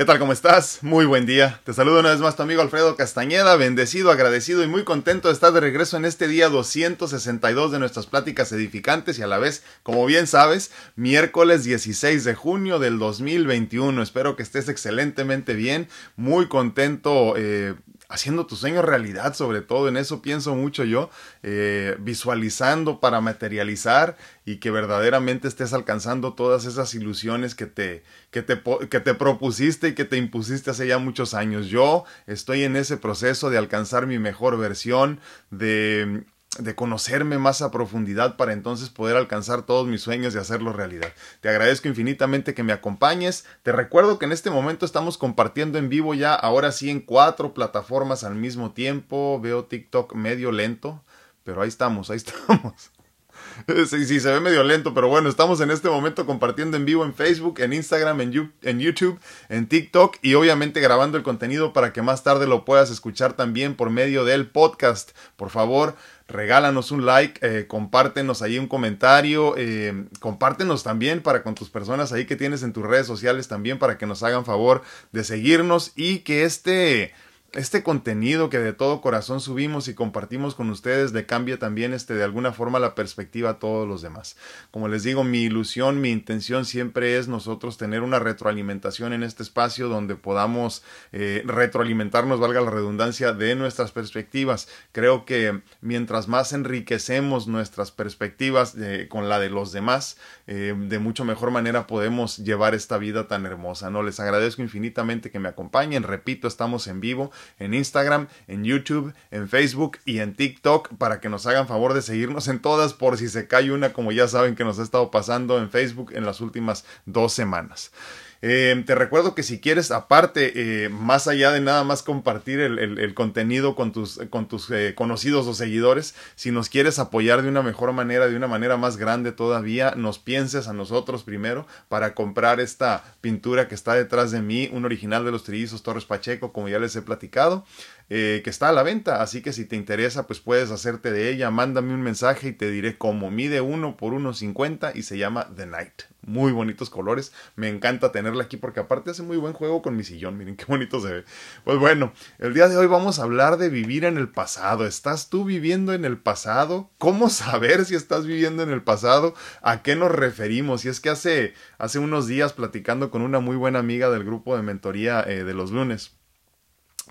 ¿Qué tal? ¿Cómo estás? Muy buen día. Te saludo una vez más tu amigo Alfredo Castañeda, bendecido, agradecido y muy contento de estar de regreso en este día 262 de nuestras pláticas edificantes y a la vez, como bien sabes, miércoles 16 de junio del 2021. Espero que estés excelentemente bien, muy contento. Eh, haciendo tus sueños realidad, sobre todo en eso pienso mucho yo, eh, visualizando para materializar y que verdaderamente estés alcanzando todas esas ilusiones que te, que te, que te propusiste y que te impusiste hace ya muchos años. Yo estoy en ese proceso de alcanzar mi mejor versión, de de conocerme más a profundidad para entonces poder alcanzar todos mis sueños y hacerlos realidad. Te agradezco infinitamente que me acompañes. Te recuerdo que en este momento estamos compartiendo en vivo ya, ahora sí, en cuatro plataformas al mismo tiempo. Veo TikTok medio lento, pero ahí estamos, ahí estamos. Sí, sí, se ve medio lento, pero bueno, estamos en este momento compartiendo en vivo en Facebook, en Instagram, en, en, YouTube, en TikTok y obviamente grabando el contenido para que más tarde lo puedas escuchar también por medio del podcast. Por favor, regálanos un like, eh, compártenos ahí un comentario, eh, compártenos también para con tus personas ahí que tienes en tus redes sociales también para que nos hagan favor de seguirnos y que este este contenido que de todo corazón subimos y compartimos con ustedes le cambia también este de alguna forma la perspectiva a todos los demás. Como les digo, mi ilusión, mi intención siempre es nosotros tener una retroalimentación en este espacio donde podamos eh, retroalimentarnos, valga la redundancia, de nuestras perspectivas. Creo que mientras más enriquecemos nuestras perspectivas eh, con la de los demás, eh, de mucho mejor manera podemos llevar esta vida tan hermosa. No les agradezco infinitamente que me acompañen. Repito, estamos en vivo en Instagram, en YouTube, en Facebook y en TikTok para que nos hagan favor de seguirnos en todas por si se cae una como ya saben que nos ha estado pasando en Facebook en las últimas dos semanas. Eh, te recuerdo que si quieres, aparte, eh, más allá de nada más compartir el, contenido con tus, con tus eh, conocidos o seguidores, si nos quieres apoyar de una mejor manera, de una manera más grande todavía, nos pienses a nosotros primero para comprar esta pintura que está detrás de mí, un original de los trillizos Torres Pacheco, como ya les he platicado. Que está a la venta, así que si te interesa, pues puedes hacerte de ella, mándame un mensaje y te diré cómo mide uno por 1.50 y se llama The Night muy bonitos colores. Me encanta tenerla aquí porque aparte hace muy buen juego con mi sillón. Miren qué bonito se ve. Pues bueno, el día de hoy vamos a hablar de vivir en el pasado. ¿Estás tú viviendo en el pasado? ¿Cómo saber si estás viviendo en el pasado? ¿A qué nos referimos? Y es que hace, hace unos días platicando con una muy buena amiga del grupo de mentoría eh, de los lunes.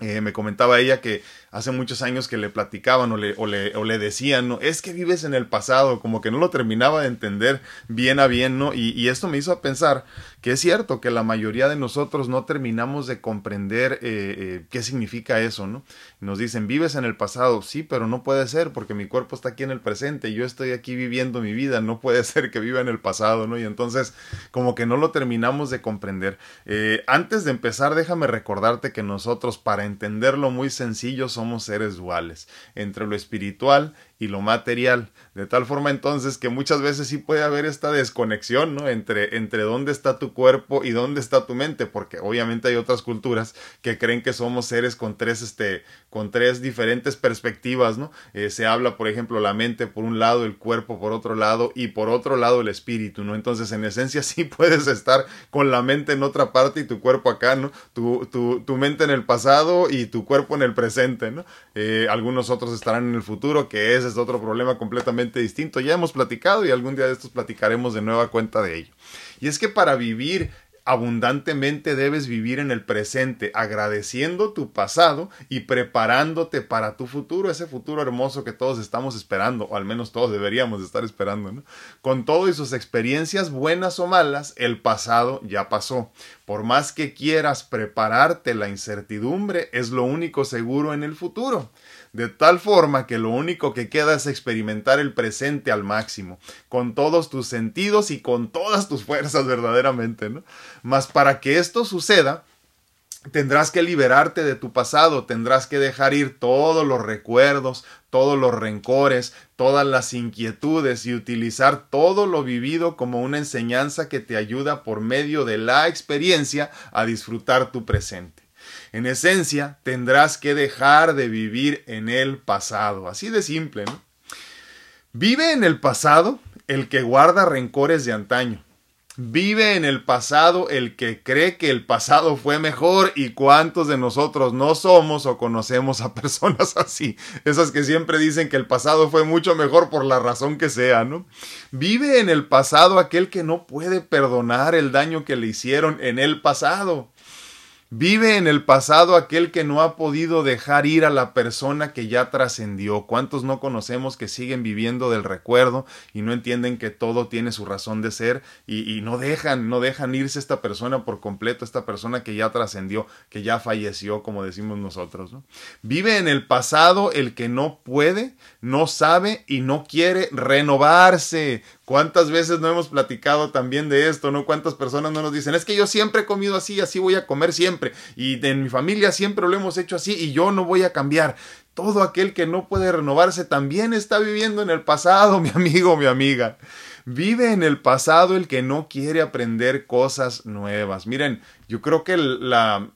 Eh, me comentaba ella que hace muchos años que le platicaban o le, o le, o decían, ¿no? Es que vives en el pasado, como que no lo terminaba de entender bien a bien, ¿no? Y, y esto me hizo pensar que es cierto que la mayoría de nosotros no terminamos de comprender eh, eh, qué significa eso, ¿no? Nos dicen, vives en el pasado, sí, pero no puede ser porque mi cuerpo está aquí en el presente, yo estoy aquí viviendo mi vida, no puede ser que viva en el pasado, ¿no? Y entonces, como que no lo terminamos de comprender. Eh, antes de empezar, déjame recordarte que nosotros, para entenderlo muy sencillo, somos seres duales, entre lo espiritual y lo material, de tal forma entonces que muchas veces sí puede haber esta desconexión, ¿no? Entre, entre dónde está tu cuerpo y dónde está tu mente, porque obviamente hay otras culturas que creen que somos seres con tres, este, con tres diferentes perspectivas, ¿no? Eh, se habla, por ejemplo, la mente por un lado, el cuerpo por otro lado y por otro lado el espíritu, ¿no? Entonces, en esencia sí puedes estar con la mente en otra parte y tu cuerpo acá, ¿no? Tu, tu, tu mente en el pasado y tu cuerpo en el presente, ¿no? Eh, algunos otros estarán en el futuro, que es es otro problema completamente distinto. Ya hemos platicado y algún día de estos platicaremos de nueva cuenta de ello. Y es que para vivir abundantemente debes vivir en el presente, agradeciendo tu pasado y preparándote para tu futuro, ese futuro hermoso que todos estamos esperando, o al menos todos deberíamos estar esperando, ¿no? Con todo y sus experiencias buenas o malas, el pasado ya pasó. Por más que quieras prepararte, la incertidumbre es lo único seguro en el futuro de tal forma que lo único que queda es experimentar el presente al máximo, con todos tus sentidos y con todas tus fuerzas verdaderamente, ¿no? Mas para que esto suceda, Tendrás que liberarte de tu pasado, tendrás que dejar ir todos los recuerdos, todos los rencores, todas las inquietudes y utilizar todo lo vivido como una enseñanza que te ayuda por medio de la experiencia a disfrutar tu presente. En esencia, tendrás que dejar de vivir en el pasado. Así de simple, ¿no? Vive en el pasado el que guarda rencores de antaño. Vive en el pasado el que cree que el pasado fue mejor y cuántos de nosotros no somos o conocemos a personas así. Esas que siempre dicen que el pasado fue mucho mejor por la razón que sea, ¿no? Vive en el pasado aquel que no puede perdonar el daño que le hicieron en el pasado. Vive en el pasado aquel que no ha podido dejar ir a la persona que ya trascendió. ¿Cuántos no conocemos que siguen viviendo del recuerdo y no entienden que todo tiene su razón de ser y, no dejan, no dejan irse esta persona por completo, esta persona que ya trascendió, que ya falleció, como decimos nosotros? ¿no? Vive en el pasado el que no puede, no sabe y no quiere renovarse. ¿Cuántas veces no hemos platicado también de esto, no? ¿Cuántas personas no nos dicen, es que yo siempre he comido así, así voy a comer siempre, y en mi familia siempre lo hemos hecho así y yo no voy a cambiar? Todo aquel que no puede renovarse también está viviendo en el pasado, mi amigo, mi amiga. Vive en el pasado el que no quiere aprender cosas nuevas. Miren, yo creo que la,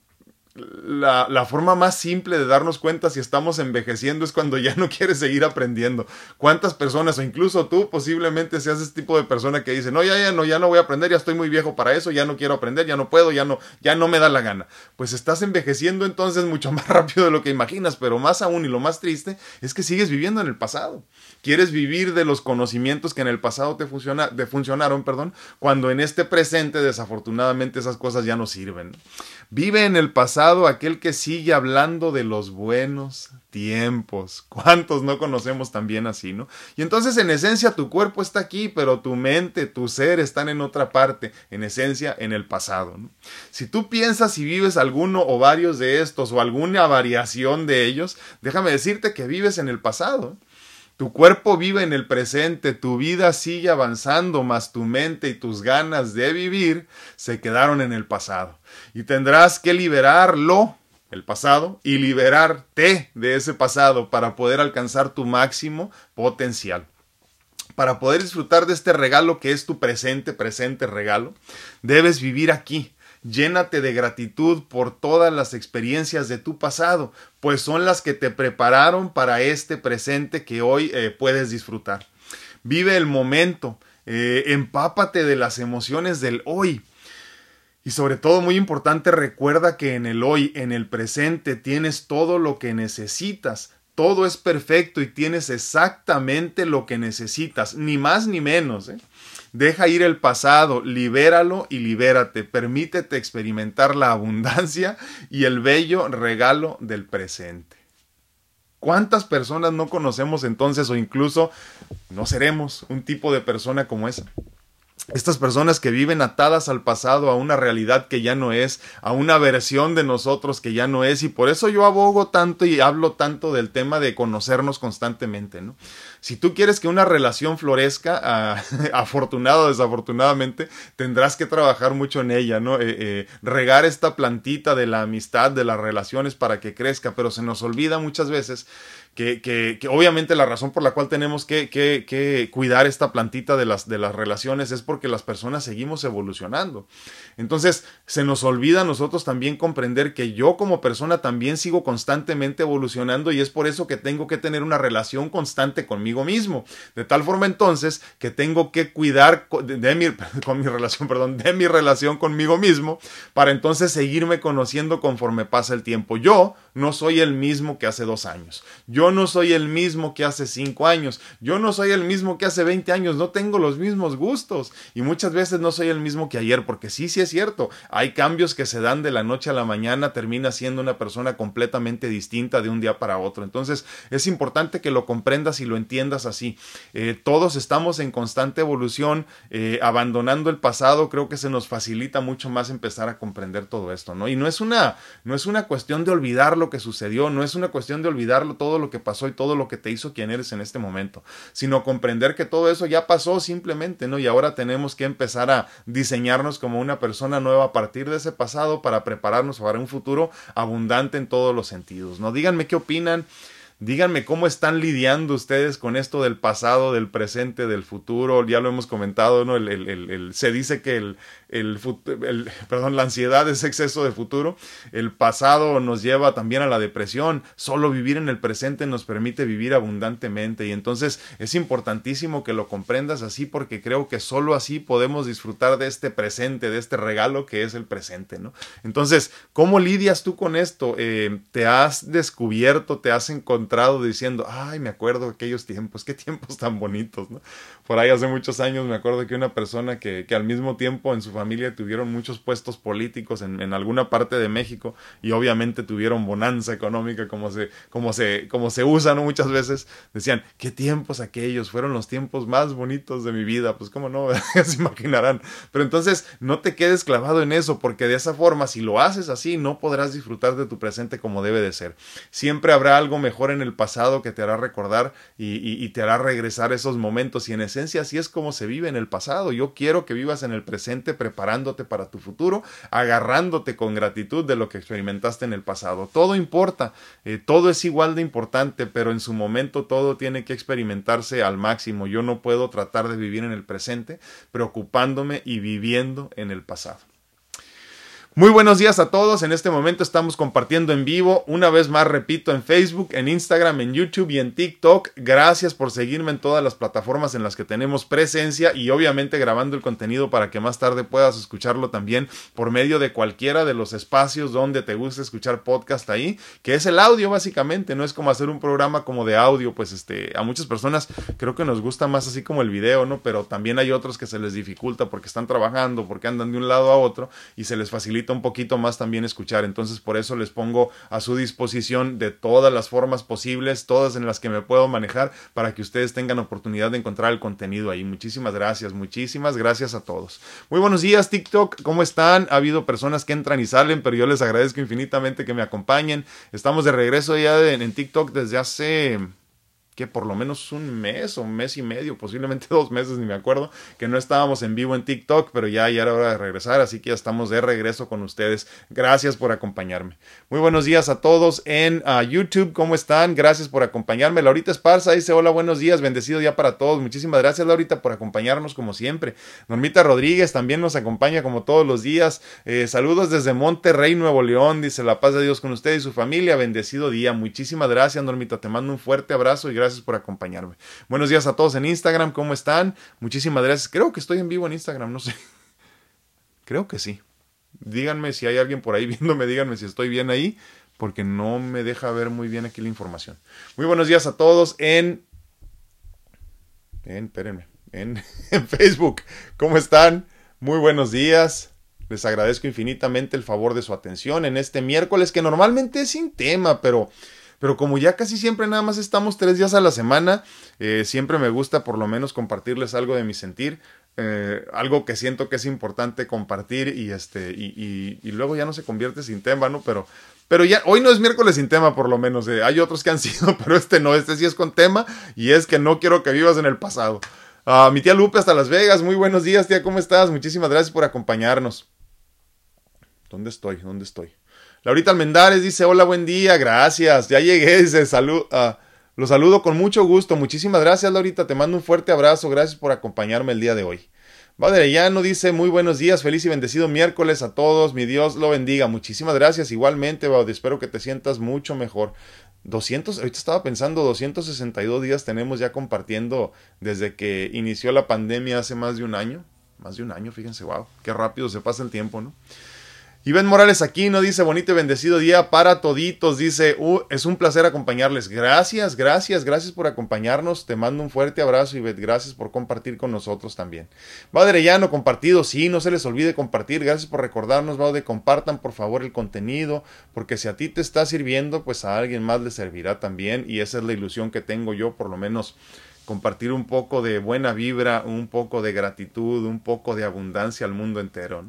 la, la, forma más simple de darnos cuenta si estamos envejeciendo es cuando ya no quieres seguir aprendiendo. ¿Cuántas personas, o incluso tú, posiblemente seas ese tipo de persona que dice, no, ya, ya no, ya no voy a aprender, ya estoy muy viejo para eso, ya no quiero aprender, ya no puedo, ya no, ya no me da la gana. Pues estás envejeciendo entonces mucho más rápido de lo que imaginas, pero más aún y lo más triste es que sigues viviendo en el pasado. Quieres vivir de los conocimientos que en el pasado te, funciona, te funcionaron, perdón, cuando en este presente desafortunadamente esas cosas ya no sirven. Vive en el pasado aquel que sigue hablando de los buenos tiempos. ¿Cuántos no conocemos también así, no? Y entonces en esencia tu cuerpo está aquí, pero tu mente, tu ser están en otra parte, en esencia en el pasado. Si tú piensas y vives alguno o varios de estos o alguna variación de ellos, déjame decirte que vives en el pasado. Tu cuerpo vive en el presente, tu vida sigue avanzando, mas tu mente y tus ganas de vivir se quedaron en el pasado. Y tendrás que liberarlo, el pasado, y liberarte de ese pasado para poder alcanzar tu máximo potencial. Para poder disfrutar de este regalo que es tu presente, presente regalo, debes vivir aquí, Llénate de gratitud por todas las experiencias de tu pasado, pues son las que te prepararon para este presente que hoy eh, puedes disfrutar. Vive el momento, eh, empápate de las emociones del hoy. Y sobre todo, muy importante, recuerda que en el hoy, en el presente, tienes todo lo que necesitas. Todo es perfecto y tienes exactamente lo que necesitas, ni más ni menos. ¿eh? Deja ir el pasado, libéralo y libérate. Permítete experimentar la abundancia y el bello regalo del presente. ¿Cuántas personas no conocemos entonces o incluso no seremos un tipo de persona como esa? Estas personas que viven atadas al pasado, a una realidad que ya no es, a una versión de nosotros que ya no es, y por eso yo abogo tanto y hablo tanto del tema de conocernos constantemente, ¿no? Si tú quieres que una relación florezca, afortunado o desafortunadamente, tendrás que trabajar mucho en ella, ¿no? Eh, eh, regar esta plantita de la amistad, de las relaciones para que crezca, pero se nos olvida muchas veces que, que, que, obviamente la razón por la cual tenemos que, que, cuidar esta plantita de las, de las relaciones es porque las personas seguimos evolucionando. Entonces, se nos olvida a nosotros también comprender que yo como persona también sigo constantemente evolucionando y es por eso que tengo que tener una relación constante conmigo mismo. De tal forma entonces que tengo que cuidar de, mi, con mi relación, perdón, de mi relación conmigo mismo para entonces seguirme conociendo conforme pasa el tiempo. Yo no soy el mismo que hace dos años. Yo no soy el mismo que hace cinco años. Yo no soy el mismo que hace 20 años. No tengo los mismos gustos. Y muchas veces no soy el mismo que ayer, porque sí, sí es cierto. Hay cambios que se dan de la noche a la mañana, termina siendo una persona completamente distinta de un día para otro. Entonces es importante que lo comprendas y lo entiendas así. Eh, todos estamos en constante evolución, eh, abandonando el pasado. Creo que se nos facilita mucho más empezar a comprender todo esto, ¿no? Y no es una, no es una cuestión de olvidar lo que sucedió, no es una cuestión de olvidarlo todo lo que pasó y todo lo que te hizo quien eres en este momento, sino comprender que todo eso ya pasó simplemente, ¿no? Y ahora tenemos que empezar a diseñarnos como una persona nueva a partir de ese pasado para prepararnos para un futuro abundante en todos los sentidos, ¿no? Díganme qué opinan díganme cómo están lidiando ustedes con esto del pasado, del presente, del futuro. Ya lo hemos comentado, ¿no? El, se dice que el, el, perdón, la ansiedad es exceso de futuro. El pasado nos lleva también a la depresión. Solo vivir en el presente nos permite vivir abundantemente. Y entonces es importantísimo que lo comprendas así porque creo que solo así podemos disfrutar de este presente, de este regalo que es el presente, ¿no? Entonces, ¿cómo lidias tú con esto? Eh, ¿Te has descubierto, te has encontrado diciendo, ay, me acuerdo de aquellos tiempos, qué tiempos tan bonitos, ¿no? Por ahí hace muchos años me acuerdo que una persona que, que al mismo tiempo en su familia tuvieron muchos puestos políticos en, alguna parte de México y obviamente tuvieron bonanza económica como se, como se, como se usa ¿no? muchas veces, decían, qué tiempos aquellos, fueron los tiempos más bonitos de mi vida, pues cómo no, se imaginarán. Pero entonces no te quedes clavado en eso, porque de esa forma, si lo haces así, no podrás disfrutar de tu presente como debe de ser. Siempre habrá algo mejor en el pasado que te hará recordar y, y, y te hará regresar esos momentos y en esencia así es como se vive en el pasado. Yo quiero que vivas en el presente preparándote para tu futuro, agarrándote con gratitud de lo que experimentaste en el pasado. Todo importa, eh, todo es igual de importante, pero en su momento todo tiene que experimentarse al máximo. Yo no puedo tratar de vivir en el presente preocupándome y viviendo en el pasado. Muy buenos días a todos. En este momento estamos compartiendo en vivo, una vez más repito, en Facebook, en Instagram, en YouTube y en TikTok. Gracias por seguirme en todas las plataformas en las que tenemos presencia y obviamente grabando el contenido para que más tarde puedas escucharlo también por medio de cualquiera de los espacios donde te guste escuchar podcast ahí, que es el audio básicamente, no es como hacer un programa como de audio, pues este, a muchas personas creo que nos gusta más así como el video, ¿no? Pero también hay otros que se les dificulta porque están trabajando, porque andan de un lado a otro y se les facilita un poquito más también escuchar. Entonces por eso les pongo a su disposición de todas las formas posibles, todas en las que me puedo manejar para que ustedes tengan oportunidad de encontrar el contenido ahí. Muchísimas gracias, muchísimas gracias a todos. Muy buenos días TikTok, ¿cómo están? Ha habido personas que entran y salen, pero yo les agradezco infinitamente que me acompañen. Estamos de regreso ya en TikTok desde hace que por lo menos un mes o un mes y medio, posiblemente dos meses, ni me acuerdo, que no estábamos en vivo en TikTok, pero ya, ya era hora de regresar, así que ya estamos de regreso con ustedes. Gracias por acompañarme. Muy buenos días a todos en uh, YouTube, ¿cómo están? Gracias por acompañarme. Laurita Esparza dice, hola, buenos días, bendecido día para todos. Muchísimas gracias, Laurita, por acompañarnos como siempre. Normita Rodríguez también nos acompaña como todos los días. Eh, saludos desde Monterrey, Nuevo León, dice la paz de Dios con usted y su familia. Bendecido día. Muchísimas gracias, Normita. Te mando un fuerte abrazo y gracias gracias por acompañarme. Buenos días a todos en Instagram, ¿cómo están? Muchísimas gracias. Creo que estoy en vivo en Instagram, no sé. Creo que sí. Díganme si hay alguien por ahí viéndome, díganme si estoy bien ahí, porque no me deja ver muy bien aquí la información. Muy buenos días a todos en... En, espérenme, en, en Facebook. ¿Cómo están? Muy buenos días. Les agradezco infinitamente el favor de su atención en este miércoles que normalmente es sin tema, pero pero como ya casi siempre nada más estamos tres días a la semana, eh, siempre me gusta por lo menos compartirles algo de mi sentir, eh, algo que siento que es importante compartir y este y, luego ya no se convierte sin tema, ¿no? Pero pero ya hoy no es miércoles sin tema por lo menos, eh, hay otros que han sido, pero este no, este sí es con tema y es que no quiero que vivas en el pasado. Uh, mi tía Lupe hasta Las Vegas, muy buenos días tía, ¿cómo estás? Muchísimas gracias por acompañarnos. ¿Dónde estoy? ¿Dónde estoy? Laurita Almendares dice, hola, buen día, gracias, ya llegué, dice, salud, uh, lo saludo con mucho gusto, muchísimas gracias, Laurita, te mando un fuerte abrazo, gracias por acompañarme el día de hoy. no dice, muy buenos días, feliz y bendecido miércoles a todos, mi Dios lo bendiga, muchísimas gracias, igualmente, Baud, espero que te sientas mucho mejor. 200, ahorita estaba pensando, 262 días tenemos ya compartiendo desde que inició la pandemia hace más de un año, más de un año, fíjense, wow, qué rápido se pasa el tiempo, ¿no? Iván Morales aquí no dice bonito y bendecido día para toditos. Dice, uh, es un placer acompañarles. Gracias, gracias, gracias por acompañarnos. Te mando un fuerte abrazo, Ivette. Gracias por compartir con nosotros también. Llano, compartido. Sí, no se les olvide compartir. Gracias por recordarnos, de Compartan por favor el contenido, porque si a ti te está sirviendo, pues a alguien más le servirá también. Y esa es la ilusión que tengo yo, por lo menos compartir un poco de buena vibra, un poco de gratitud, un poco de abundancia al mundo entero.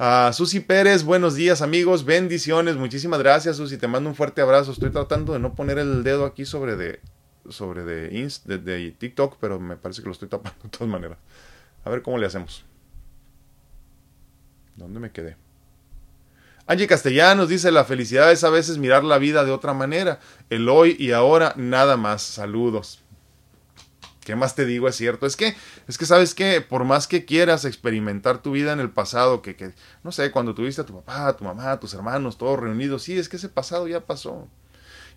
Uh, Susi Pérez, buenos días amigos, bendiciones, muchísimas gracias Susi, te mando un fuerte abrazo. Estoy tratando de no poner el dedo aquí sobre de sobre de, de, TikTok, pero me parece que lo estoy tapando de todas maneras. A ver cómo le hacemos. ¿Dónde me quedé? Angie Castellanos dice, la felicidad es a veces mirar la vida de otra manera. El hoy y ahora, nada más. Saludos. ¿Qué más te digo? Es cierto. Es que, es que sabes que por más que quieras experimentar tu vida en el pasado, que, que, no sé, cuando tuviste a tu papá, a tu mamá, a tus hermanos, todos reunidos, sí, es que ese pasado ya pasó.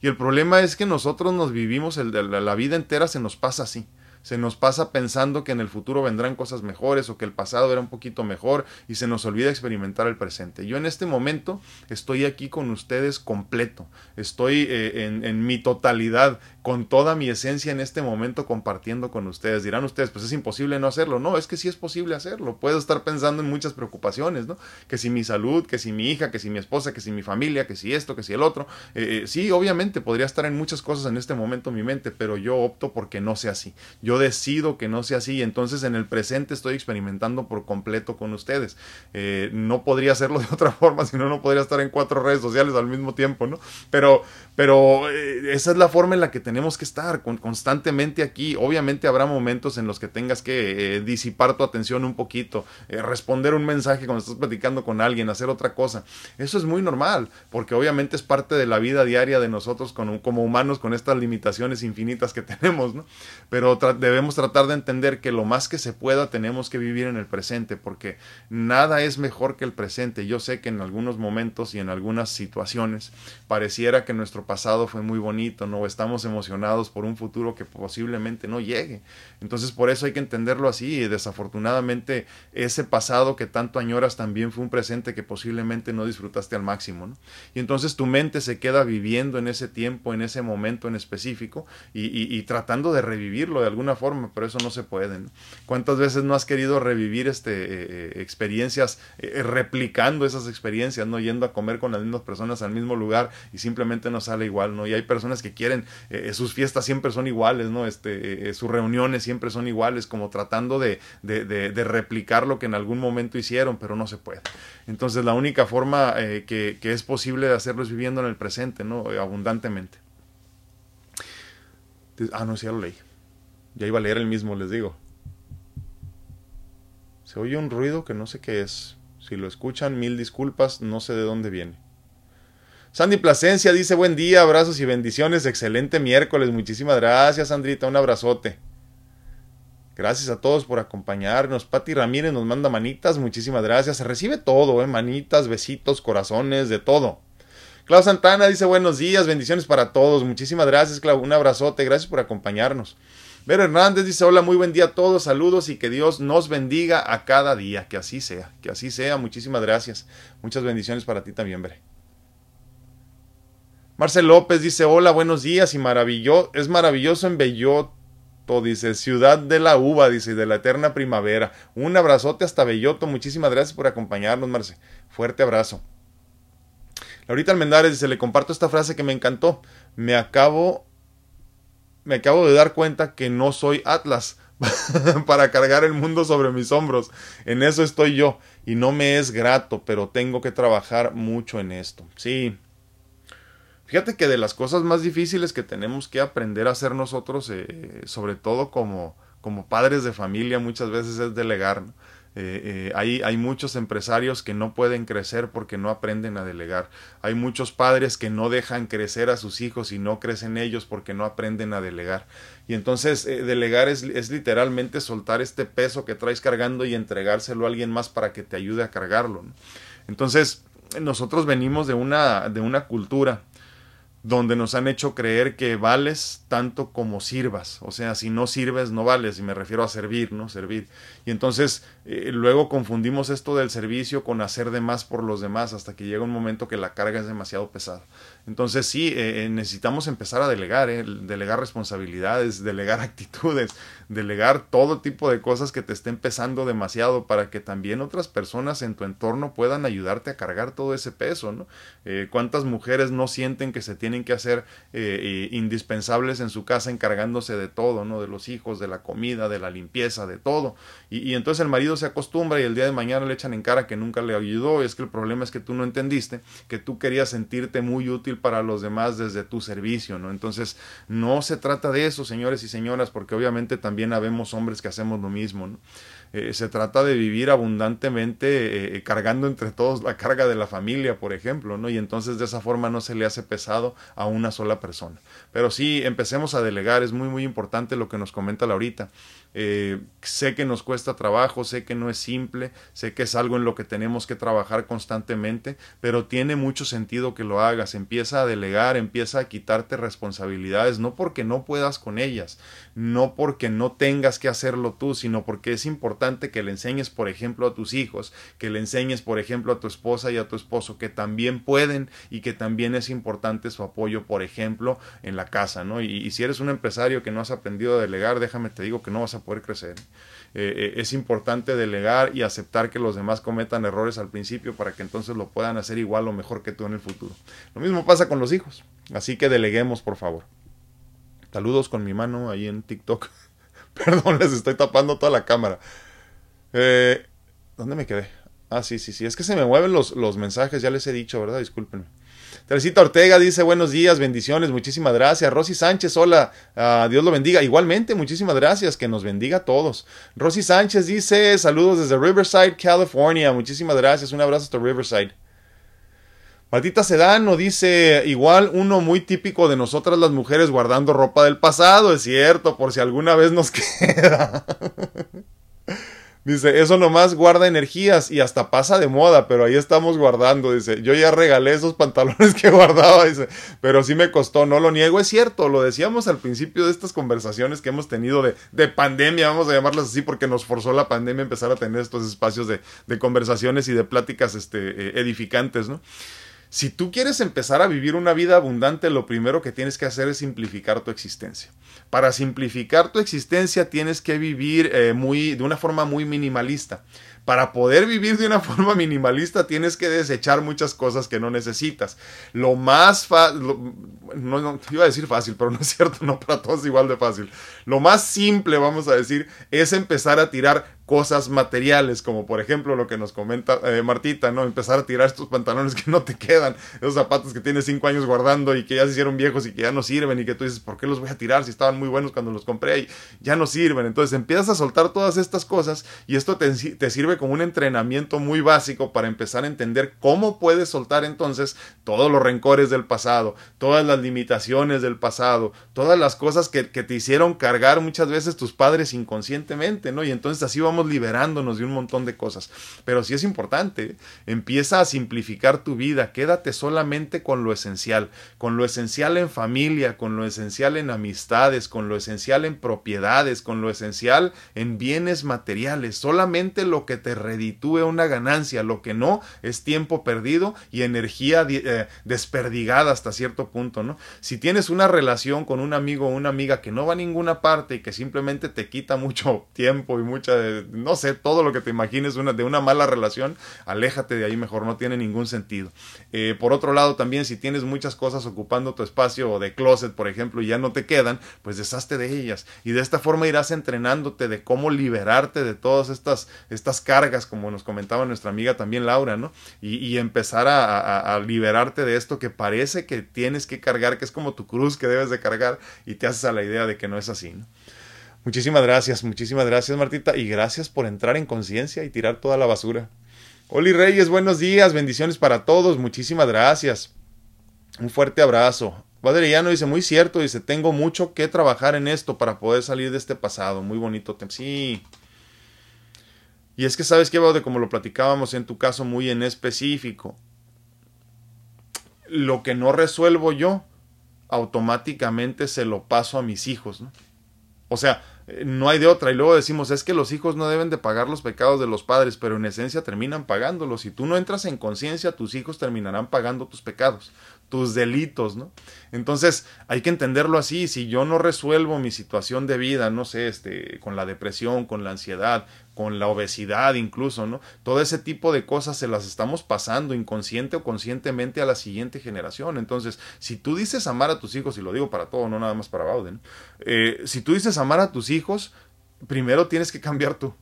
Y el problema es que nosotros nos vivimos, la vida entera se nos pasa así se nos pasa pensando que en el futuro vendrán cosas mejores o que el pasado era un poquito mejor y se nos olvida experimentar el presente. Yo en este momento estoy aquí con ustedes completo, estoy eh, en, mi totalidad, con toda mi esencia en este momento compartiendo con ustedes. Dirán ustedes, pues es imposible no hacerlo. No, es que sí es posible hacerlo. Puedo estar pensando en muchas preocupaciones, ¿no? Que si mi salud, que si mi hija, que si mi esposa, que si mi familia, que si esto, que si el otro. Eh, eh, sí, obviamente podría estar en muchas cosas en este momento en mi mente, pero yo opto porque no sea así. Yo decido que no sea así y entonces en el presente estoy experimentando por completo con ustedes. Eh, no podría hacerlo de otra forma, si no, no podría estar en cuatro redes sociales al mismo tiempo, ¿no? Pero, pero esa es la forma en la que tenemos que estar constantemente aquí. Obviamente habrá momentos en los que tengas que eh, disipar tu atención un poquito, eh, responder un mensaje cuando estás platicando con alguien, hacer otra cosa. Eso es muy normal, porque obviamente es parte de la vida diaria de nosotros como humanos con estas limitaciones infinitas que tenemos, ¿no? Pero debemos tratar de entender que lo más que se pueda tenemos que vivir en el presente, porque nada es mejor que el presente. Yo sé que en algunos momentos y en algunas situaciones pareciera que nuestro pasado fue muy bonito, no estamos emocionados por un futuro que posiblemente no llegue. Entonces por eso hay que entenderlo así y desafortunadamente ese pasado que tanto añoras también fue un presente que posiblemente no disfrutaste al máximo. ¿no? Y entonces tu mente se queda viviendo en ese tiempo, en ese momento en específico y, tratando de revivirlo de alguna forma, pero eso no se puede. ¿Cuántas veces no has querido revivir este, eh, eh, experiencias eh, replicando esas experiencias, no yendo a comer con las mismas personas al mismo lugar y simplemente no sale igual? ¿no? Y hay personas que quieren sus fiestas siempre son iguales, ¿no? Este, eh, sus reuniones siempre son iguales, como tratando de, de, de, replicar lo que en algún momento hicieron, pero no se puede. Entonces la única forma eh, que, es posible de hacerlo es viviendo en el presente, ¿no? Eh, abundantemente. Ah, no, sí, ya lo leí. Ya iba a leer el mismo, les digo. Se oye un ruido que no sé qué es. Si lo escuchan, mil disculpas, no sé de dónde viene. Sandy Plasencia dice buen día, abrazos y bendiciones, excelente miércoles, muchísimas gracias Sandrita, un abrazote. Gracias a todos por acompañarnos. Pati Ramírez nos manda manitas, muchísimas gracias. Se recibe todo, ¿eh? manitas, besitos, corazones, de todo. Clau Santana dice buenos días, bendiciones para todos. Muchísimas gracias, Clau. Un abrazote, gracias por acompañarnos. Vero Hernández dice hola, muy buen día a todos, saludos y que Dios nos bendiga a cada día. Que así sea, que así sea. Muchísimas gracias. Muchas bendiciones para ti también, Bere. Marcel López dice, hola, buenos días y maravilloso, es maravilloso en Belloto, dice, ciudad de la uva, dice, de la eterna primavera. Un abrazote hasta Belloto, muchísimas gracias por acompañarnos, Marce. Fuerte abrazo. Laurita Almendares dice, le comparto esta frase que me encantó. Me acabo, me acabo de dar cuenta que no soy Atlas para cargar el mundo sobre mis hombros. En eso estoy yo y no me es grato, pero tengo que trabajar mucho en esto. Sí, Fíjate que de las cosas más difíciles que tenemos que aprender a hacer nosotros, eh, sobre todo como, como padres de familia, muchas veces es delegar. Eh, eh, hay, hay, muchos empresarios que no pueden crecer porque no aprenden a delegar. Hay muchos padres que no dejan crecer a sus hijos y no crecen ellos porque no aprenden a delegar. Y entonces delegar es, es, literalmente soltar este peso que traes cargando y entregárselo a alguien más para que te ayude a cargarlo. Entonces nosotros venimos de una, de una cultura donde nos han hecho creer que vales tanto como sirvas. O sea, si no sirves, no vales. Y me refiero a servir, ¿no? Servir. Y entonces eh, luego confundimos esto del servicio con hacer de más por los demás hasta que llega un momento que la carga es demasiado pesada. Entonces sí, eh, eh, necesitamos empezar a delegar, delegar responsabilidades, delegar actitudes, delegar todo tipo de cosas que te estén pesando demasiado para que también otras personas en tu entorno puedan ayudarte a cargar todo ese peso, ¿no? ¿Cuántas mujeres no sienten que se tienen que hacer indispensables en su casa encargándose de todo, ¿no? De los hijos, de la comida, de la limpieza, de todo. Y, y entonces el marido se acostumbra y el día de mañana le echan en cara que nunca le ayudó. Y es que el problema es que tú no entendiste que tú querías sentirte muy útil para los demás desde tu servicio, ¿no? Entonces, no se trata de eso, señores y señoras, porque obviamente también habemos hombres que hacemos lo mismo, ¿no? Eh, se trata de vivir abundantemente eh, cargando entre todos la carga de la familia, por ejemplo, ¿no? Y entonces de esa forma no se le hace pesado a una sola persona. Pero sí, empecemos a delegar, es muy, muy importante lo que nos comenta Laurita. Eh, sé que nos cuesta trabajo, sé que no es simple, sé que es algo en lo que tenemos que trabajar constantemente, pero tiene mucho sentido que lo hagas. Empieza a delegar, empieza a quitarte responsabilidades, no porque no puedas con ellas, no porque no tengas que hacerlo tú, sino porque es importante que le enseñes, por ejemplo, a tus hijos, que le enseñes, por ejemplo, a tu esposa y a tu esposo, que también pueden y que también es importante su apoyo, por ejemplo, en la casa, ¿no? Y, y si eres un empresario que no has aprendido a delegar, déjame te digo que no vas a poder crecer. Eh, eh, es importante delegar y aceptar que los demás cometan errores al principio para que entonces lo puedan hacer igual o mejor que tú en el futuro. Lo mismo pasa con los hijos, así que deleguemos por favor. Saludos con mi mano ahí en TikTok. Perdón, les estoy tapando toda la cámara. Eh, ¿Dónde me quedé? Ah, sí, sí, sí. Es que se me mueven los, los mensajes, ya les he dicho, ¿verdad? Discúlpenme. Teresita Ortega dice buenos días, bendiciones, muchísimas gracias. Rosy Sánchez, hola, uh, Dios lo bendiga. Igualmente, muchísimas gracias, que nos bendiga a todos. Rosy Sánchez dice saludos desde Riverside, California. Muchísimas gracias, un abrazo hasta Riverside. Martita Sedano dice, igual uno muy típico de nosotras las mujeres guardando ropa del pasado, es cierto, por si alguna vez nos queda. Dice, eso nomás guarda energías y hasta pasa de moda, pero ahí estamos guardando. Dice, yo ya regalé esos pantalones que guardaba, dice, pero sí me costó, no lo niego, es cierto, lo decíamos al principio de estas conversaciones que hemos tenido de, de pandemia, vamos a llamarlas así, porque nos forzó la pandemia a empezar a tener estos espacios de, de conversaciones y de pláticas este, eh, edificantes, ¿no? Si tú quieres empezar a vivir una vida abundante, lo primero que tienes que hacer es simplificar tu existencia. Para simplificar tu existencia tienes que vivir eh, muy, de una forma muy minimalista. Para poder vivir de una forma minimalista tienes que desechar muchas cosas que no necesitas. Lo más fácil, no, no, iba a decir fácil, pero no es cierto, no para todos igual de fácil. Lo más simple, vamos a decir, es empezar a tirar cosas materiales, como por ejemplo lo que nos comenta eh, Martita, ¿no? Empezar a tirar estos pantalones que no te quedan, esos zapatos que tienes cinco años guardando y que ya se hicieron viejos y que ya no sirven y que tú dices, ¿por qué los voy a tirar si estaban muy buenos cuando los compré y ya no sirven? Entonces empiezas a soltar todas estas cosas y esto te, te sirve como un entrenamiento muy básico para empezar a entender cómo puedes soltar entonces todos los rencores del pasado, todas las limitaciones del pasado, todas las cosas que, que te hicieron cargar muchas veces tus padres inconscientemente, ¿no? Y entonces así vamos liberándonos de un montón de cosas. Pero sí es importante, empieza a simplificar tu vida, quédate solamente con lo esencial, con lo esencial en familia, con lo esencial en amistades, con lo esencial en propiedades, con lo esencial en bienes materiales, solamente lo que te reditúe una ganancia, lo que no es tiempo perdido y energía eh, desperdigada hasta cierto punto, ¿no? Si tienes una relación con un amigo o una amiga que no va a ninguna parte y que simplemente te quita mucho tiempo y mucha no sé, todo lo que te imagines de una mala relación, aléjate de ahí mejor, no tiene ningún sentido. Eh, por otro lado, también si tienes muchas cosas ocupando tu espacio de closet, por ejemplo, y ya no te quedan, pues deshazte de ellas. Y de esta forma irás entrenándote de cómo liberarte de todas estas, estas cargas, como nos comentaba nuestra amiga también Laura, ¿no? Y, empezar a, a liberarte de esto que parece que tienes que cargar, que es como tu cruz que debes de cargar, y te haces a la idea de que no es así, ¿no? Muchísimas gracias, muchísimas gracias Martita y gracias por entrar en conciencia y tirar toda la basura. Oli Reyes, buenos días, bendiciones para todos, muchísimas gracias. Un fuerte abrazo. Valeriano dice, muy cierto, dice, tengo mucho que trabajar en esto para poder salir de este pasado. Muy bonito. Sí. Y es que sabes que, de como lo platicábamos en tu caso muy en específico, lo que no resuelvo yo, automáticamente se lo paso a mis hijos, ¿no? O sea, no hay de otra. Y luego decimos, es que los hijos no deben de pagar los pecados de los padres, pero en esencia terminan pagándolos. Si tú no entras en conciencia, tus hijos terminarán pagando tus pecados tus delitos, ¿no? Entonces, hay que entenderlo así, si yo no resuelvo mi situación de vida, no sé, este, con la depresión, con la ansiedad, con la obesidad incluso, ¿no? Todo ese tipo de cosas se las estamos pasando inconsciente o conscientemente a la siguiente generación. Entonces, si tú dices amar a tus hijos, y lo digo para todo, no nada más para Bauden, eh, si tú dices amar a tus hijos, primero tienes que cambiar tú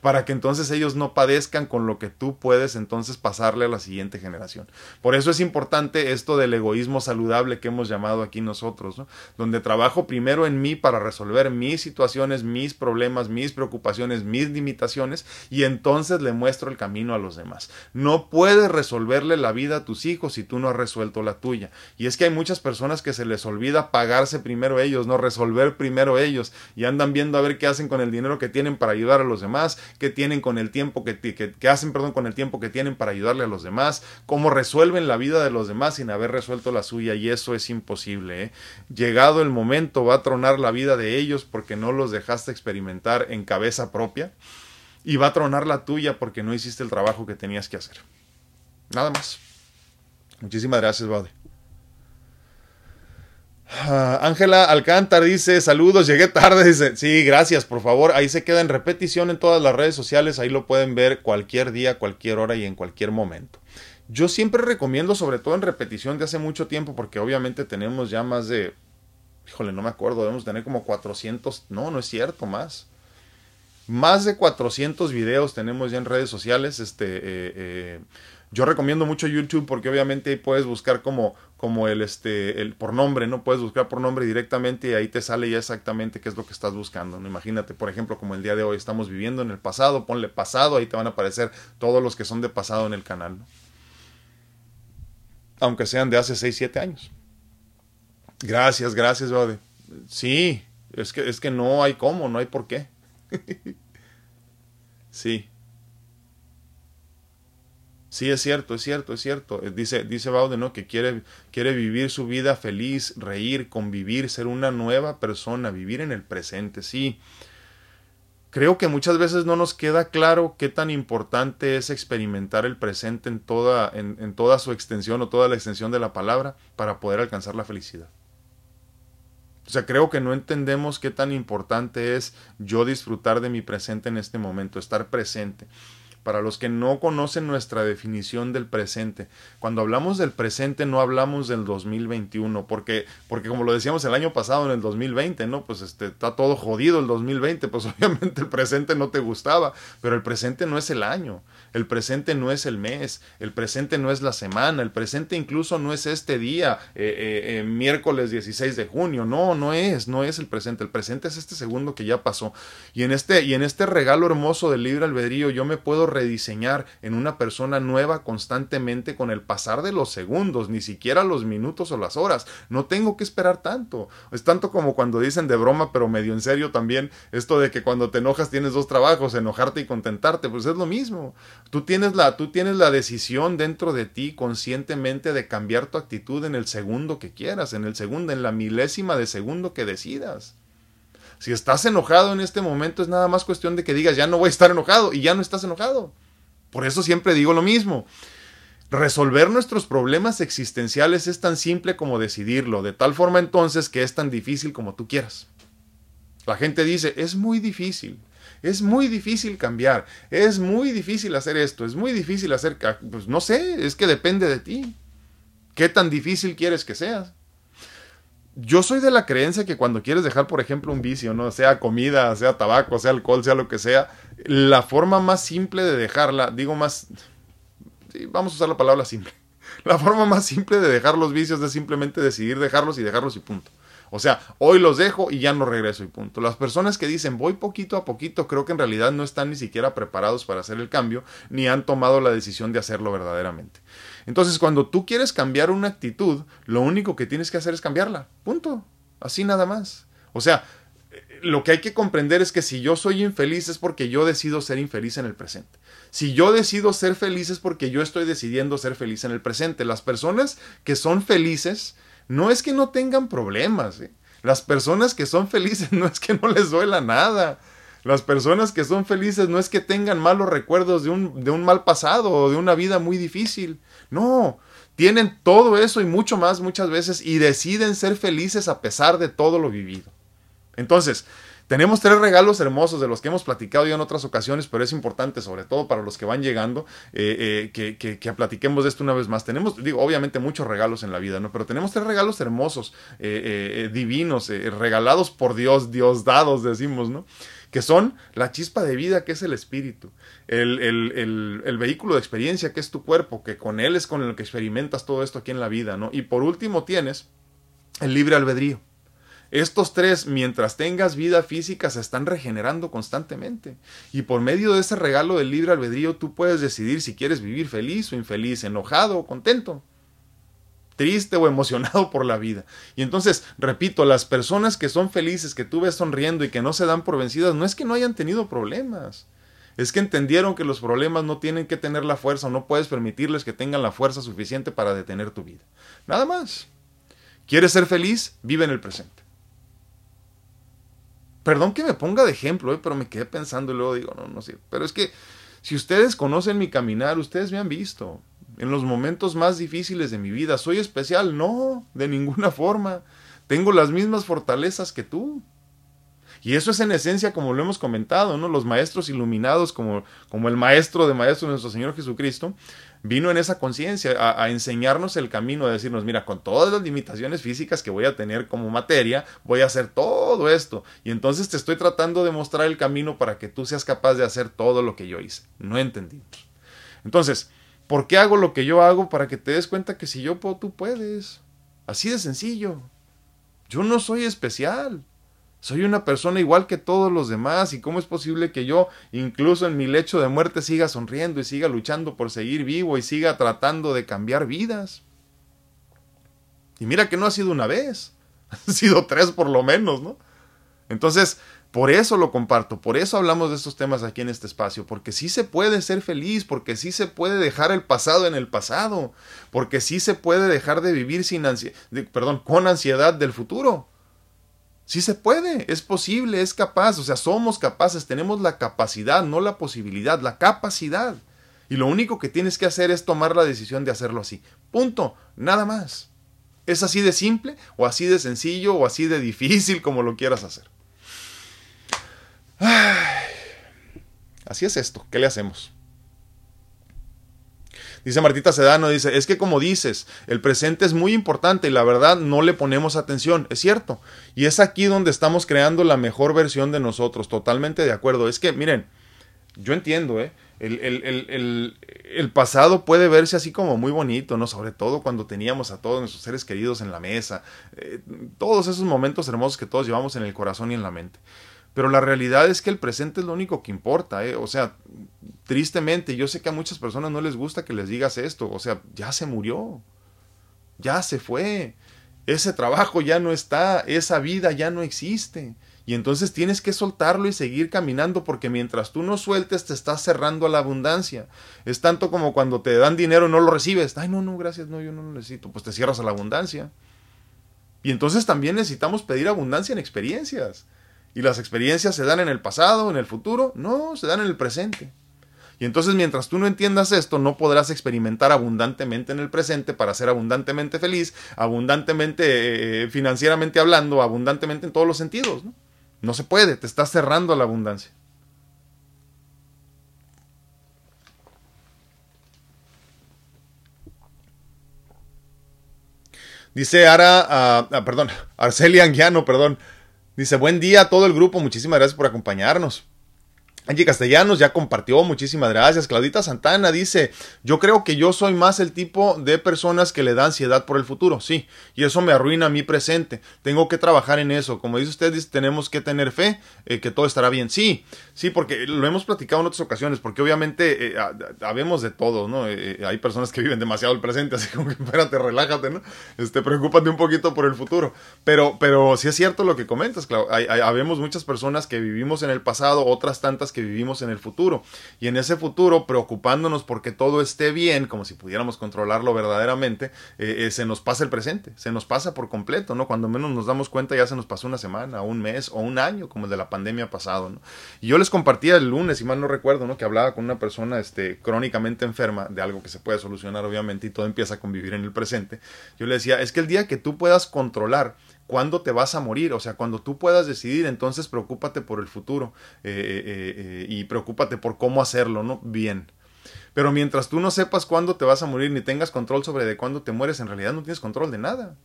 para que entonces ellos no padezcan con lo que tú puedes entonces pasarle a la siguiente generación. Por eso es importante esto del egoísmo saludable que hemos llamado aquí nosotros, ¿no? donde trabajo primero en mí para resolver mis situaciones, mis problemas, mis preocupaciones, mis limitaciones y entonces le muestro el camino a los demás. No puedes resolverle la vida a tus hijos si tú no has resuelto la tuya. Y es que hay muchas personas que se les olvida pagarse primero ellos, no resolver primero ellos y andan viendo a ver qué hacen con el dinero que tienen para ayudar a los demás que tienen con el tiempo que, que, hacen, perdón, con el tiempo que tienen para ayudarle a los demás, cómo resuelven la vida de los demás sin haber resuelto la suya y eso es imposible. ¿eh? Llegado el momento va a tronar la vida de ellos porque no los dejaste experimentar en cabeza propia y va a tronar la tuya porque no hiciste el trabajo que tenías que hacer. Nada más. Muchísimas gracias, Baude. Ah, Ángela Alcántar dice, saludos, llegué tarde, dice, sí, gracias, por favor, ahí se queda en repetición en todas las redes sociales, ahí lo pueden ver cualquier día, cualquier hora y en cualquier momento. Yo siempre recomiendo, sobre todo en repetición de hace mucho tiempo, porque obviamente tenemos ya más de, híjole, no me acuerdo, debemos tener como 400, no, no es cierto, más. Más de 400 videos tenemos ya en redes sociales, este, eh, eh, yo recomiendo mucho YouTube porque obviamente puedes buscar como, como el, este, el por nombre, ¿no? Puedes buscar por nombre directamente y ahí te sale ya exactamente qué es lo que estás buscando, ¿no? Imagínate, por ejemplo, como el día de hoy estamos viviendo en el pasado, ponle pasado, ahí te van a aparecer todos los que son de pasado en el canal. Aunque sean de hace 6, 7 años. Gracias, gracias, Bode. Sí, es que, es que no hay cómo, no hay por qué. sí. Sí, es cierto, es cierto, es cierto. Eh, dice, dice Baude, ¿no? Que quiere, quiere vivir su vida feliz, reír, convivir, ser una nueva persona, vivir en el presente, sí. Creo que muchas veces no nos queda claro qué tan importante es experimentar el presente en toda, en, en toda su extensión o toda la extensión de la palabra para poder alcanzar la felicidad. O sea, creo que no entendemos qué tan importante es yo disfrutar de mi presente en este momento, estar presente para los que no conocen nuestra definición del presente. Cuando hablamos del presente no hablamos del 2021, porque, porque como lo decíamos el año pasado en el 2020, ¿no? Pues este, está todo jodido el 2020, pues obviamente el presente no te gustaba, pero el presente no es el año, el presente no es el mes, el presente no es la semana, el presente incluso no es este día, eh, eh, eh, miércoles 16 de junio, no, no es, no es el presente, el presente es este segundo que ya pasó. Y en este, y en este regalo hermoso del libre albedrío yo me puedo rediseñar en una persona nueva constantemente con el pasar de los segundos, ni siquiera los minutos o las horas, no tengo que esperar tanto. Es tanto como cuando dicen de broma, pero medio en serio también, esto de que cuando te enojas tienes dos trabajos, enojarte y contentarte, pues es lo mismo. Tú tienes la, tú tienes la decisión dentro de ti conscientemente de cambiar tu actitud en el segundo que quieras, en el segundo, en la milésima de segundo que decidas. Si estás enojado en este momento es nada más cuestión de que digas ya no voy a estar enojado y ya no estás enojado. Por eso siempre digo lo mismo. Resolver nuestros problemas existenciales es tan simple como decidirlo, de tal forma entonces que es tan difícil como tú quieras. La gente dice, es muy difícil. Es muy difícil cambiar, es muy difícil hacer esto, es muy difícil hacer... Pues no sé, es que depende de ti. ¿Qué tan difícil quieres que seas? Yo soy de la creencia que cuando quieres dejar, por ejemplo, un vicio, ¿no? Sea comida, sea tabaco, sea alcohol, sea lo que sea, la forma más simple de dejarla, digo más... vamos a usar la palabra simple. La forma más simple de dejar los vicios es simplemente decidir dejarlos y dejarlos y punto. O sea, hoy los dejo y ya no regreso y punto. Las personas que dicen voy poquito a poquito creo que en realidad no están ni siquiera preparados para hacer el cambio ni han tomado la decisión de hacerlo verdaderamente. Entonces, cuando tú quieres cambiar una actitud, lo único que tienes que hacer es cambiarla. Punto. Así nada más. O sea, lo que hay que comprender es que si yo soy infeliz es porque yo decido ser infeliz en el presente. Si yo decido ser feliz es porque yo estoy decidiendo ser feliz en el presente. Las personas que son felices no es que no tengan problemas. ¿eh? Las personas que son felices no es que no les duela nada. Las personas que son felices no es que tengan malos recuerdos de un, de un mal pasado o de una vida muy difícil. No, tienen todo eso y mucho más muchas veces y deciden ser felices a pesar de todo lo vivido. Entonces, tenemos tres regalos hermosos de los que hemos platicado ya en otras ocasiones, pero es importante, sobre todo para los que van llegando, eh, eh, que, que, platiquemos de esto una vez más. Tenemos, digo, obviamente muchos regalos en la vida, ¿no? Pero tenemos tres regalos hermosos, eh, divinos, regalados por Dios, Dios dados, decimos, ¿no? que son la chispa de vida que es el espíritu, el, vehículo de experiencia que es tu cuerpo, que con él es con el que experimentas todo esto aquí en la vida, ¿no? Y por último tienes el libre albedrío. Estos tres, mientras tengas vida física, se están regenerando constantemente. Y por medio de ese regalo del libre albedrío, tú puedes decidir si quieres vivir feliz o infeliz, enojado o contento, triste o emocionado por la vida. Y entonces, repito, las personas que son felices, que tú ves sonriendo y que no se dan por vencidas, no es que no hayan tenido problemas. Es que entendieron que los problemas no tienen que tener la fuerza o no puedes permitirles que tengan la fuerza suficiente para detener tu vida. Nada más. ¿Quieres ser feliz? Vive en el presente. Perdón que me ponga de ejemplo, eh, pero me quedé pensando y luego digo, no, no sé. Pero es que si ustedes conocen mi caminar, ustedes me han visto. En los momentos más difíciles de mi vida, ¿soy especial? No, de ninguna forma. Tengo las mismas fortalezas que tú. Y eso es en esencia, como lo hemos comentado, ¿no? Los maestros iluminados, como, como el maestro de maestros, nuestro Señor Jesucristo, vino en esa conciencia a, enseñarnos el camino, a decirnos, mira, con todas las limitaciones físicas que voy a tener como materia, voy a hacer todo esto. Y entonces te estoy tratando de mostrar el camino para que tú seas capaz de hacer todo lo que yo hice. No entendí. Entonces, ¿por qué hago lo que yo hago? Para que te des cuenta que si yo puedo, tú puedes. Así de sencillo. Yo no soy especial. Soy una persona igual que todos los demás y cómo es posible que yo, incluso en mi lecho de muerte, siga sonriendo y siga luchando por seguir vivo y siga tratando de cambiar vidas. Y mira que no ha sido una vez, han sido tres por lo menos, ¿no? Entonces, por eso lo comparto, por eso hablamos de estos temas aquí en este espacio, porque sí se puede ser feliz, porque sí se puede dejar el pasado en el pasado, porque sí se puede dejar de vivir sin ansiedad, perdón, con ansiedad del futuro. Sí se puede, es posible, es capaz, o sea, somos capaces, tenemos la capacidad, no la posibilidad, la capacidad. Y lo único que tienes que hacer es tomar la decisión de hacerlo así. Punto, nada más. Es así de simple, o así de sencillo, o así de difícil, como lo quieras hacer. Así es esto, ¿qué le hacemos? Dice Martita Sedano, dice, es que como dices, el presente es muy importante y la verdad no le ponemos atención, es cierto. Y es aquí donde estamos creando la mejor versión de nosotros, totalmente de acuerdo. Es que, miren, yo entiendo, ¿eh? El, el, el, pasado puede verse así como muy bonito, ¿no? Sobre todo cuando teníamos a todos nuestros seres queridos en la mesa, eh, todos esos momentos hermosos que todos llevamos en el corazón y en la mente. Pero la realidad es que el presente es lo único que importa, ¿eh? O sea, tristemente, yo sé que a muchas personas no les gusta que les digas esto, o sea, ya se murió, ya se fue, ese trabajo ya no está, esa vida ya no existe. Y entonces tienes que soltarlo y seguir caminando porque mientras tú no sueltes te estás cerrando a la abundancia. Es tanto como cuando te dan dinero y no lo recibes. Ay, no, no, gracias, no, yo no lo necesito. Pues te cierras a la abundancia. Y entonces también necesitamos pedir abundancia en experiencias. ¿Y las experiencias se dan en el pasado, en el futuro? No, se dan en el presente. Y entonces mientras tú no entiendas esto, no podrás experimentar abundantemente en el presente para ser abundantemente feliz, abundantemente eh, financieramente hablando, abundantemente en todos los sentidos. ¿no? no se puede, te estás cerrando a la abundancia. Dice Ara, ah, ah, perdón, Arcelia Anguiano, perdón. Dice, buen día a todo el grupo, muchísimas gracias por acompañarnos. Angie Castellanos ya compartió, muchísimas gracias. Claudita Santana dice, yo creo que yo soy más el tipo de personas que le da ansiedad por el futuro, sí, y eso me arruina mi presente. Tengo que trabajar en eso. Como dice usted, tenemos que tener fe eh, que todo estará bien. Sí, sí, porque lo hemos platicado en otras ocasiones, porque obviamente eh, habemos de todo, ¿no? Eh, hay personas que viven demasiado el presente, así como que espérate, relájate, ¿no? Este, preocúpate un poquito por el futuro. Pero, pero sí es cierto lo que comentas, Clau. Habemos muchas personas que vivimos en el pasado, otras tantas que vivimos en el futuro. Y en ese futuro, preocupándonos porque todo esté bien, como si pudiéramos controlarlo verdaderamente, eh, eh, se nos pasa el presente, se nos pasa por completo, ¿no? Cuando menos nos damos cuenta ya se nos pasó una semana, un mes o un año, como el de la pandemia pasado, ¿no? Y yo les compartía el lunes, si mal no recuerdo, ¿no? Que hablaba con una persona este, crónicamente enferma de algo que se puede solucionar, obviamente, y todo empieza a convivir en el presente. Yo le decía, es que el día que tú puedas controlar cuándo te vas a morir, o sea, cuando tú puedas decidir, entonces preocúpate por el futuro eh, eh, eh, y preocúpate por cómo hacerlo, ¿no? Bien. Pero mientras tú no sepas cuándo te vas a morir ni tengas control sobre de cuándo te mueres, en realidad no tienes control de nada.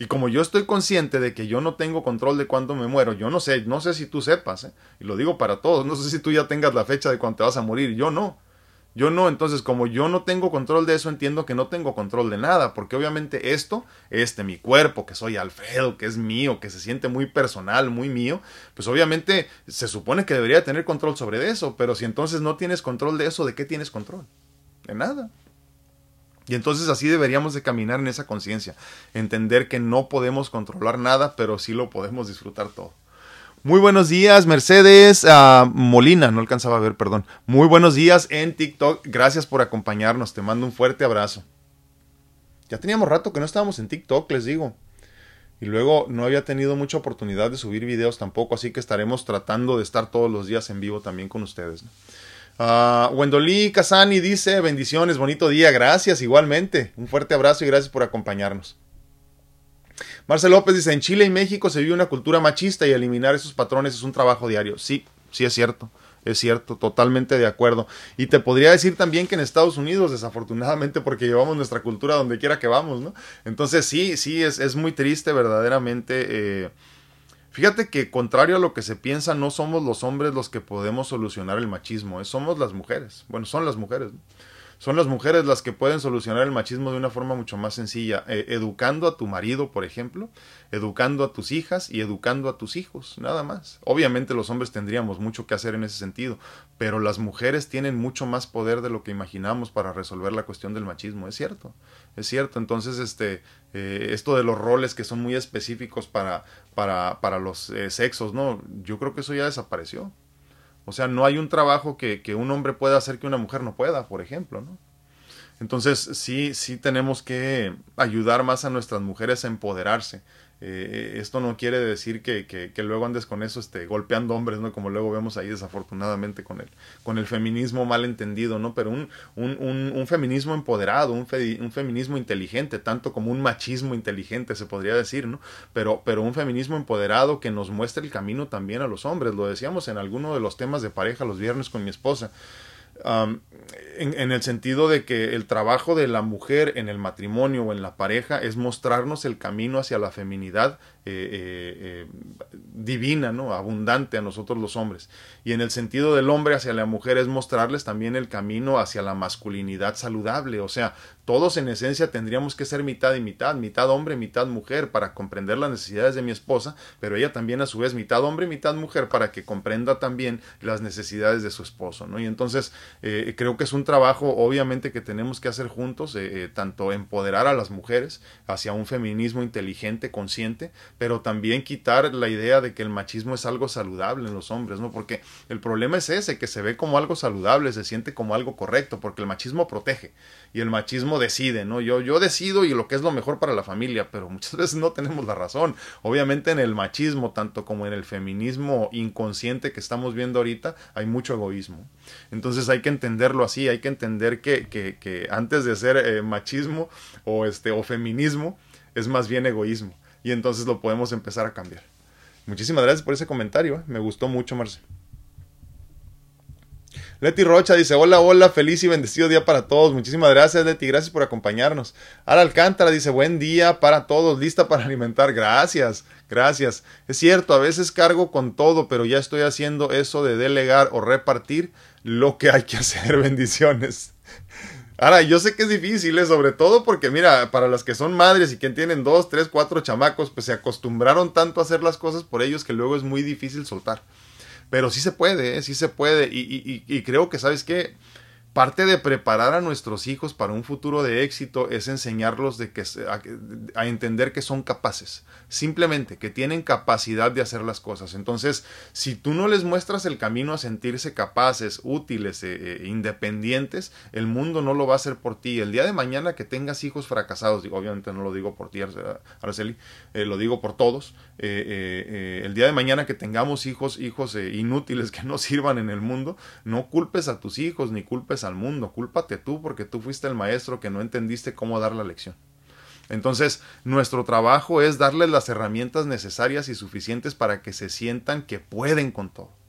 Y como yo estoy consciente de que yo no tengo control de cuándo me muero, yo no sé, no sé si tú sepas, y lo digo para todos, no sé si tú ya tengas la fecha de cuándo te vas a morir, yo no. Yo no, entonces como yo no tengo control de eso, entiendo que no tengo control de nada, porque obviamente esto, este, mi cuerpo, que soy Alfredo, que es mío, que se siente muy personal, muy mío, pues obviamente se supone que debería tener control sobre eso, pero si entonces no tienes control de eso, ¿de qué tienes control? De nada. Y entonces así deberíamos de caminar en esa conciencia, entender que no podemos controlar nada, pero sí lo podemos disfrutar todo. Muy buenos días, Mercedes ah, Molina, no alcanzaba a ver, perdón. Muy buenos días en TikTok, gracias por acompañarnos, te mando un fuerte abrazo. Ya teníamos rato que no estábamos en TikTok, les digo. Y luego no había tenido mucha oportunidad de subir videos tampoco, así que estaremos tratando de estar todos los días en vivo también con ustedes. Uh, Wendolí Casani dice, bendiciones, bonito día, gracias igualmente. Un fuerte abrazo y gracias por acompañarnos. Marcel López dice, en Chile y México se vive una cultura machista y eliminar esos patrones es un trabajo diario. Sí, sí es cierto. Es cierto, totalmente de acuerdo. Y te podría decir también que en Estados Unidos, desafortunadamente, porque llevamos nuestra cultura donde quiera que vamos, ¿no? Entonces sí, sí, es, es muy triste verdaderamente. Eh, fíjate que contrario a lo que se piensa, no somos los hombres los que podemos solucionar el machismo, ¿eh? somos las mujeres. Bueno, son las mujeres. ¿no? Son las mujeres las que pueden solucionar el machismo de una forma mucho más sencilla, eh, educando a tu marido, por ejemplo, educando a tus hijas y educando a tus hijos, nada más. Obviamente los hombres tendríamos mucho que hacer en ese sentido, pero las mujeres tienen mucho más poder de lo que imaginamos para resolver la cuestión del machismo, es cierto, es cierto. Entonces, este, eh, esto de los roles que son muy específicos para, para, para los eh, sexos, ¿no? Yo creo que eso ya desapareció. O sea, no hay un trabajo que, que, un hombre pueda hacer que una mujer no pueda, por ejemplo, ¿no? Entonces, sí, sí tenemos que ayudar más a nuestras mujeres a empoderarse. Eh, esto no quiere decir que, que, que, luego andes con eso este, golpeando hombres, ¿no? Como luego vemos ahí desafortunadamente con el, con el feminismo mal entendido, ¿no? Pero un, un, un, feminismo empoderado, un, un, feminismo inteligente, tanto como un machismo inteligente se podría decir, ¿no? Pero, pero un feminismo empoderado que nos muestre el camino también a los hombres. Lo decíamos en alguno de los temas de pareja los viernes con mi esposa. Um, en, en, el sentido de que el trabajo de la mujer en el matrimonio o en la pareja es mostrarnos el camino hacia la feminidad eh, eh, eh, divina, ¿no? abundante a nosotros los hombres. Y en el sentido del hombre hacia la mujer es mostrarles también el camino hacia la masculinidad saludable. O sea, todos en esencia tendríamos que ser mitad y mitad, mitad hombre, mitad mujer, para comprender las necesidades de mi esposa, pero ella también a su vez mitad hombre, mitad mujer, para que comprenda también las necesidades de su esposo. ¿no? Y entonces creo que es un trabajo obviamente que tenemos que hacer juntos, tanto empoderar a las mujeres hacia un feminismo inteligente, consciente, pero también quitar la idea de que el machismo es algo saludable en los hombres, ¿no? Porque el problema es ese, que se ve como algo saludable, se siente como algo correcto, porque el machismo protege y el machismo decide, ¿no? Yo, yo decido y lo que es lo mejor para la familia, pero muchas veces no tenemos la razón. Obviamente en el machismo, tanto como en el feminismo inconsciente que estamos viendo ahorita, hay mucho egoísmo. Entonces hay que entenderlo así, hay que entender que, que, que antes de ser eh, machismo o, este, o feminismo, es más bien egoísmo y entonces lo podemos empezar a cambiar. Muchísimas gracias por ese comentario, ¿eh? me gustó mucho, Marce. Leti Rocha dice, hola, hola, feliz y bendecido día para todos. Muchísimas gracias, Leti, gracias por acompañarnos. Ara Alcántara dice, buen día para todos, lista para alimentar. Gracias, gracias. Es cierto, a veces cargo con todo, pero ya estoy haciendo eso de delegar o repartir lo que hay que hacer. Bendiciones. Ahora, yo sé que es difícil, ¿eh? sobre todo porque, mira, para las que son madres y que tienen dos, tres, cuatro chamacos, pues se acostumbraron tanto a hacer las cosas por ellos que luego es muy difícil soltar. Pero sí se puede, ¿eh? sí se puede. Y, y, y creo que, ¿sabes qué? Parte de preparar a nuestros hijos para un futuro de éxito es enseñarlos de que, a, entender que son capaces, simplemente que tienen capacidad de hacer las cosas. Entonces, si tú no les muestras el camino a sentirse capaces, útiles, eh, eh, independientes, el mundo no lo va a hacer por ti. El día de mañana que tengas hijos fracasados, digo, obviamente no lo digo por ti, Araceli, eh, lo digo por todos, el día de mañana que tengamos hijos, hijos inútiles que no sirvan en el mundo, no culpes a tus hijos ni culpes al mundo, cúlpate tú porque tú fuiste el maestro que no entendiste cómo dar la lección. Entonces, nuestro trabajo es darles las herramientas necesarias y suficientes para que se sientan que pueden con todo.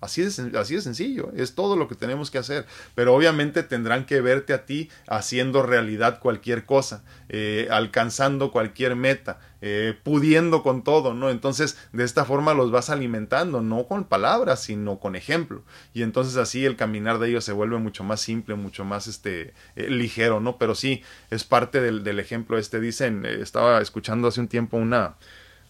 Así de, así sencillo, es todo lo que tenemos que hacer. Pero obviamente tendrán que verte a ti haciendo realidad cualquier cosa, eh, alcanzando cualquier meta, eh, pudiendo con todo, ¿no? Entonces, de esta forma los vas alimentando, no con palabras, sino con ejemplo. Y entonces así el caminar de ellos se vuelve mucho más simple, mucho más este, eh, ligero, ¿no? Pero sí, es parte del, del ejemplo este. Dicen, estaba escuchando hace un tiempo una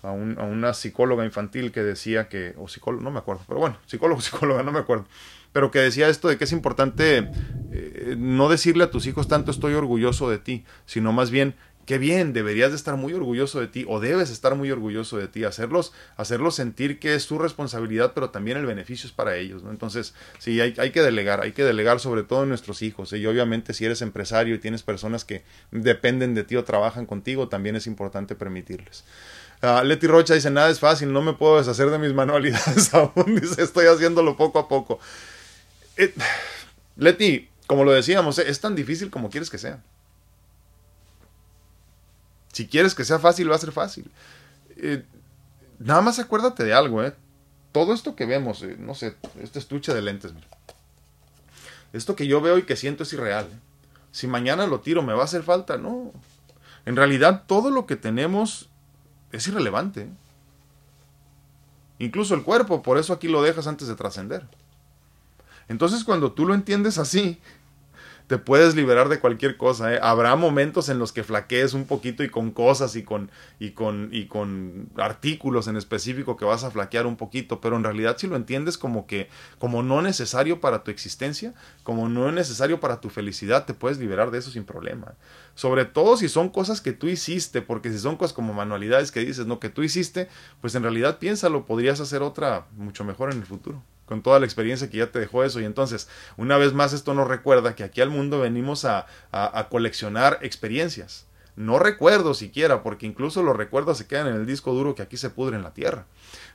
a, una psicóloga infantil que decía que, o psicólogo, no me acuerdo, pero bueno, psicólogo, psicóloga, no me acuerdo, pero que decía esto de que es importante eh, no decirle a tus hijos tanto estoy orgulloso de ti, sino más bien qué bien, deberías de estar muy orgulloso de ti o debes estar muy orgulloso de ti, hacerlos, hacerlos sentir que es tu responsabilidad, pero también el beneficio es para ellos. Entonces, sí, hay, hay que delegar, hay que delegar sobre todo en nuestros hijos, y obviamente si eres empresario y tienes personas que dependen de ti o trabajan contigo, también es importante permitirles. Uh, Leti Rocha dice, nada es fácil, no me puedo deshacer de mis manualidades aún, estoy haciéndolo poco a poco. Eh, Leti, como lo decíamos, es tan difícil como quieres que sea. Si quieres que sea fácil, va a ser fácil. Eh, nada más acuérdate de algo, ¿eh? Todo esto que vemos, eh, no sé, este estuche de lentes. Esto que yo veo y que siento es irreal. Si mañana lo tiro, ¿me va a hacer falta? No. En realidad, todo lo que tenemos es irrelevante. Incluso el cuerpo, por eso aquí lo dejas antes de trascender. Entonces cuando tú lo entiendes así, te puedes liberar de cualquier cosa. ¿eh? Habrá momentos en los que flaquees un poquito y con cosas y con, y, con, y con artículos en específico que vas a flaquear un poquito, pero en realidad si lo entiendes como que como no necesario para tu existencia, como no necesario para tu felicidad, te puedes liberar de eso sin problema. Sobre todo si son cosas que tú hiciste, porque si son cosas como manualidades que dices, no, que tú hiciste, pues en realidad piénsalo, podrías hacer otra mucho mejor en el futuro con toda la experiencia que ya te dejó eso. Y entonces, una vez más, esto nos recuerda que aquí al mundo venimos a, a, coleccionar experiencias. No recuerdos siquiera, porque incluso los recuerdos se quedan en el disco duro que aquí se pudre en la tierra.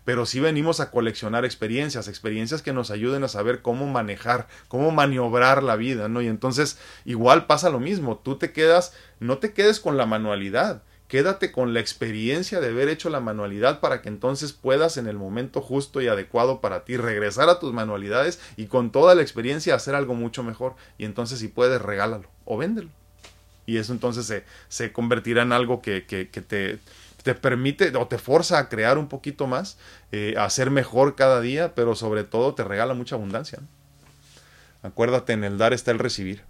Pero sí venimos a coleccionar experiencias, experiencias que nos ayuden a saber cómo manejar, cómo maniobrar la vida, ¿no? Y entonces, igual pasa lo mismo. Tú te quedas, no te quedes con la manualidad Quédate con la experiencia de haber hecho la manualidad para que entonces puedas en el momento justo y adecuado para ti regresar a tus manualidades y con toda la experiencia hacer algo mucho mejor. Y entonces si puedes, regálalo o véndelo. Y eso entonces se, se convertirá en algo que, que, te, te permite o te forza a crear un poquito más, eh, a ser mejor cada día, pero sobre todo te regala mucha abundancia. Acuérdate, en el dar está el recibir.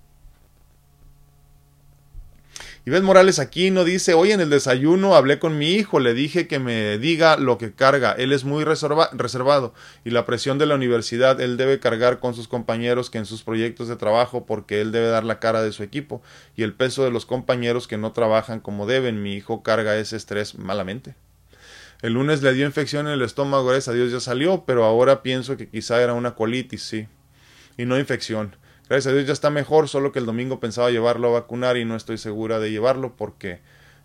Ivette Morales aquí no dice, hoy en el desayuno hablé con mi hijo, le dije que me diga lo que carga, él es muy reservado y la presión de la universidad él debe cargar con sus compañeros que en sus proyectos de trabajo porque él debe dar la cara de su equipo y el peso de los compañeros que no trabajan como deben, mi hijo carga ese estrés malamente. El lunes le dio infección en el estómago, gracias a Dios ya salió, pero ahora pienso que quizá era una colitis, sí, y no infección. Gracias a Dios ya está mejor, solo que el domingo pensaba llevarlo a vacunar y no estoy segura de llevarlo porque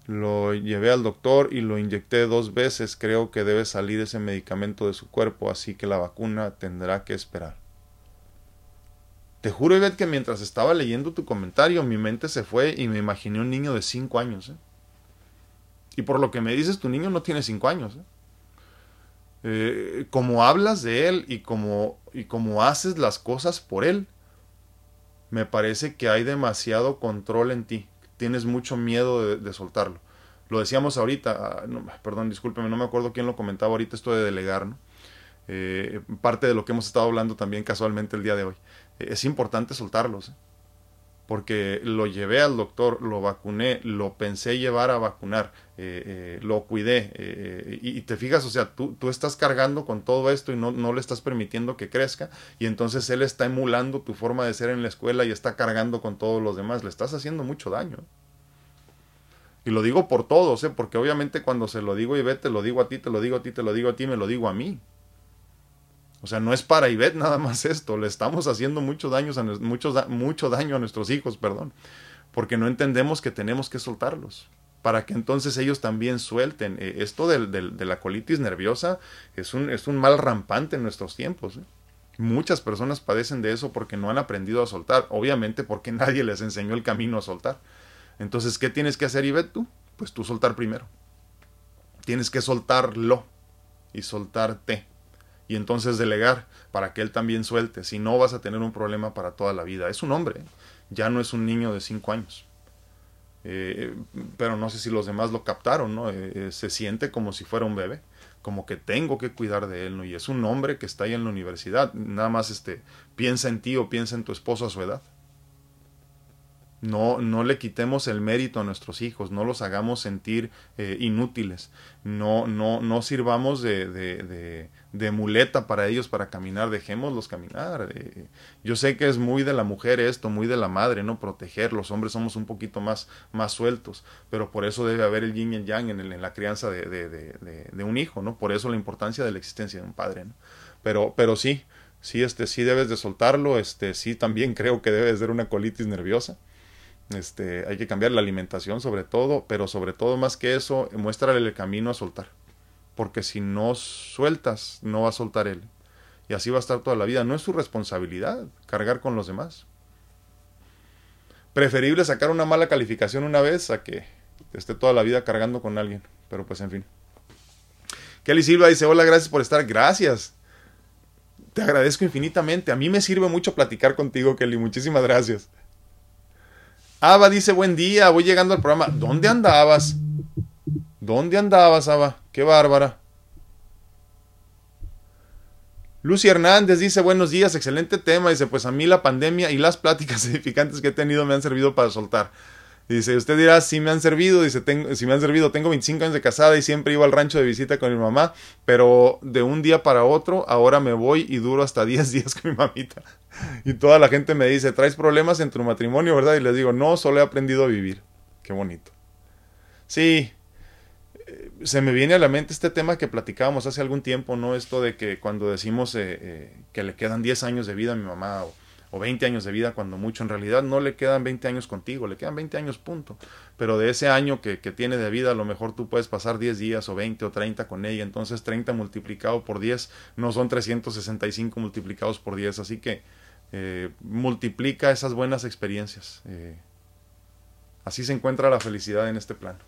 lo llevé al doctor y lo inyecté dos veces. Creo que debe salir ese medicamento de su cuerpo, así que la vacuna tendrá que esperar. Te juro, Ivette, que mientras estaba leyendo tu comentario, mi mente se fue y me imaginé un niño de cinco años. ¿eh? Y por lo que me dices, tu niño no tiene cinco años. ¿eh? Eh, como hablas de él y como, y como haces las cosas por él, me parece que hay demasiado control en ti. Tienes mucho miedo de, soltarlo. Lo decíamos ahorita, ah, perdón, discúlpeme, no me acuerdo quién lo comentaba ahorita esto de delegar, ¿no? Eh, parte de lo que hemos estado hablando también casualmente el día de hoy. Eh, es importante soltarlos. ¿eh? Porque lo llevé al doctor, lo vacuné, lo pensé llevar a vacunar, eh, eh, lo cuidé. Eh, y, te fijas, o sea, tú, tú estás cargando con todo esto y no, no, le estás permitiendo que crezca y entonces él está emulando tu forma de ser en la escuela y está cargando con todos los demás. Le estás haciendo mucho daño. Y lo digo por todos, porque obviamente cuando se lo digo y ve, te lo digo a ti, te lo digo a ti, te lo digo a ti, me lo digo a mí. O sea, no es para Ivette nada más esto, le estamos haciendo mucho daño a, mucho, daño a nuestros hijos, perdón, porque no entendemos que tenemos que soltarlos, para que entonces ellos también suelten. Eh, esto de la colitis nerviosa es un, es un mal rampante en nuestros tiempos. ¿eh? Muchas personas padecen de eso porque no han aprendido a soltar, obviamente porque nadie les enseñó el camino a soltar. Entonces, ¿qué tienes que hacer, Ivette, tú? Pues tú soltar primero. Tienes que soltarlo y soltarte y entonces delegar para que él también suelte. Si no, vas a tener un problema para toda la vida. Es un hombre, ya no es un niño de cinco años. Eh, pero no sé si los demás lo captaron, ¿no? Eh, eh, se siente como si fuera un bebé, como que tengo que cuidar de él, ¿no? Y es un hombre que está ahí en la universidad, nada más este, piensa en ti o piensa en tu esposo a su edad. No, no le quitemos el mérito a nuestros hijos, no los hagamos sentir eh, inútiles, no, no, no sirvamos de, de, muleta para ellos para caminar, dejémoslos caminar. Eh, yo sé que es muy de la mujer esto, muy de la madre, ¿no? Proteger, los hombres somos un poquito más, más sueltos, pero por eso debe haber el yin y el yang en, en la crianza de, un hijo, ¿no? Por eso la importancia de la existencia de un padre. Pero, pero sí, sí, este, sí debes de soltarlo, este, sí también creo que debe de ser una colitis nerviosa este, hay que cambiar la alimentación sobre todo, pero sobre todo más que eso, muéstrale el camino a soltar. Porque si no sueltas, no va a soltar él. Y así va a estar toda la vida. No es su responsabilidad cargar con los demás. Preferible sacar una mala calificación una vez a que esté toda la vida cargando con alguien. Pero pues en fin. Kelly Silva dice, hola, gracias por estar. Gracias. Te agradezco infinitamente. A mí me sirve mucho platicar contigo, Kelly. Muchísimas gracias. Ava dice, buen día, voy llegando al programa. ¿Dónde andabas? ¿Dónde andabas, Ava? Qué bárbara. Lucy Hernández dice, buenos días, excelente tema. Dice, pues a mí la pandemia y las pláticas edificantes que he tenido me han servido para soltar. Dice, usted dirá, si me han servido, dice, tengo, si me han servido, tengo 25 años de casada y siempre iba al rancho de visita con mi mamá, pero de un día para otro, ahora me voy y duro hasta 10 días con mi mamita. Y toda la gente me dice, ¿traes problemas en tu matrimonio, verdad? Y les digo, no, solo he aprendido a vivir. Qué bonito. Sí, eh, se me viene a la mente este tema que platicábamos hace algún tiempo, ¿no? Esto de que cuando decimos eh, eh, que le quedan 10 años de vida a mi mamá o o 20 años de vida cuando mucho, en realidad no le quedan 20 años contigo, le quedan 20 años punto. Pero de ese año que, que, tiene de vida, a lo mejor tú puedes pasar 10 días o 20 o 30 con ella, entonces 30 multiplicado por 10 no son 365 multiplicados por 10, así que eh, multiplica esas buenas experiencias. Eh, así se encuentra la felicidad en este plano.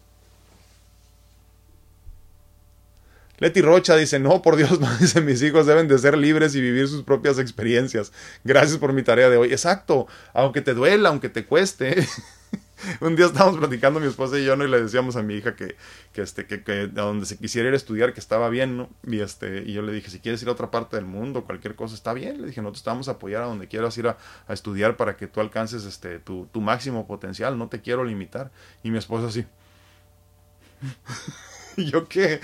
Leti Rocha dice, no, por Dios, no, dice, mis hijos deben de ser libres y vivir sus propias experiencias. Gracias por mi tarea de hoy. Exacto, aunque te duela, aunque te cueste. Un día estábamos platicando mi esposa y yo, ¿no? Y le decíamos a mi hija que, que este, que, a donde se quisiera ir a estudiar, que estaba bien, ¿no? Y este, y yo le dije, si quieres ir a otra parte del mundo, cualquier cosa, está bien. Le dije, nosotros te vamos a apoyar a donde quieras ir a, a estudiar para que tú alcances este, tu, tu máximo potencial, no te quiero limitar. Y mi esposa así. ¿Y yo qué?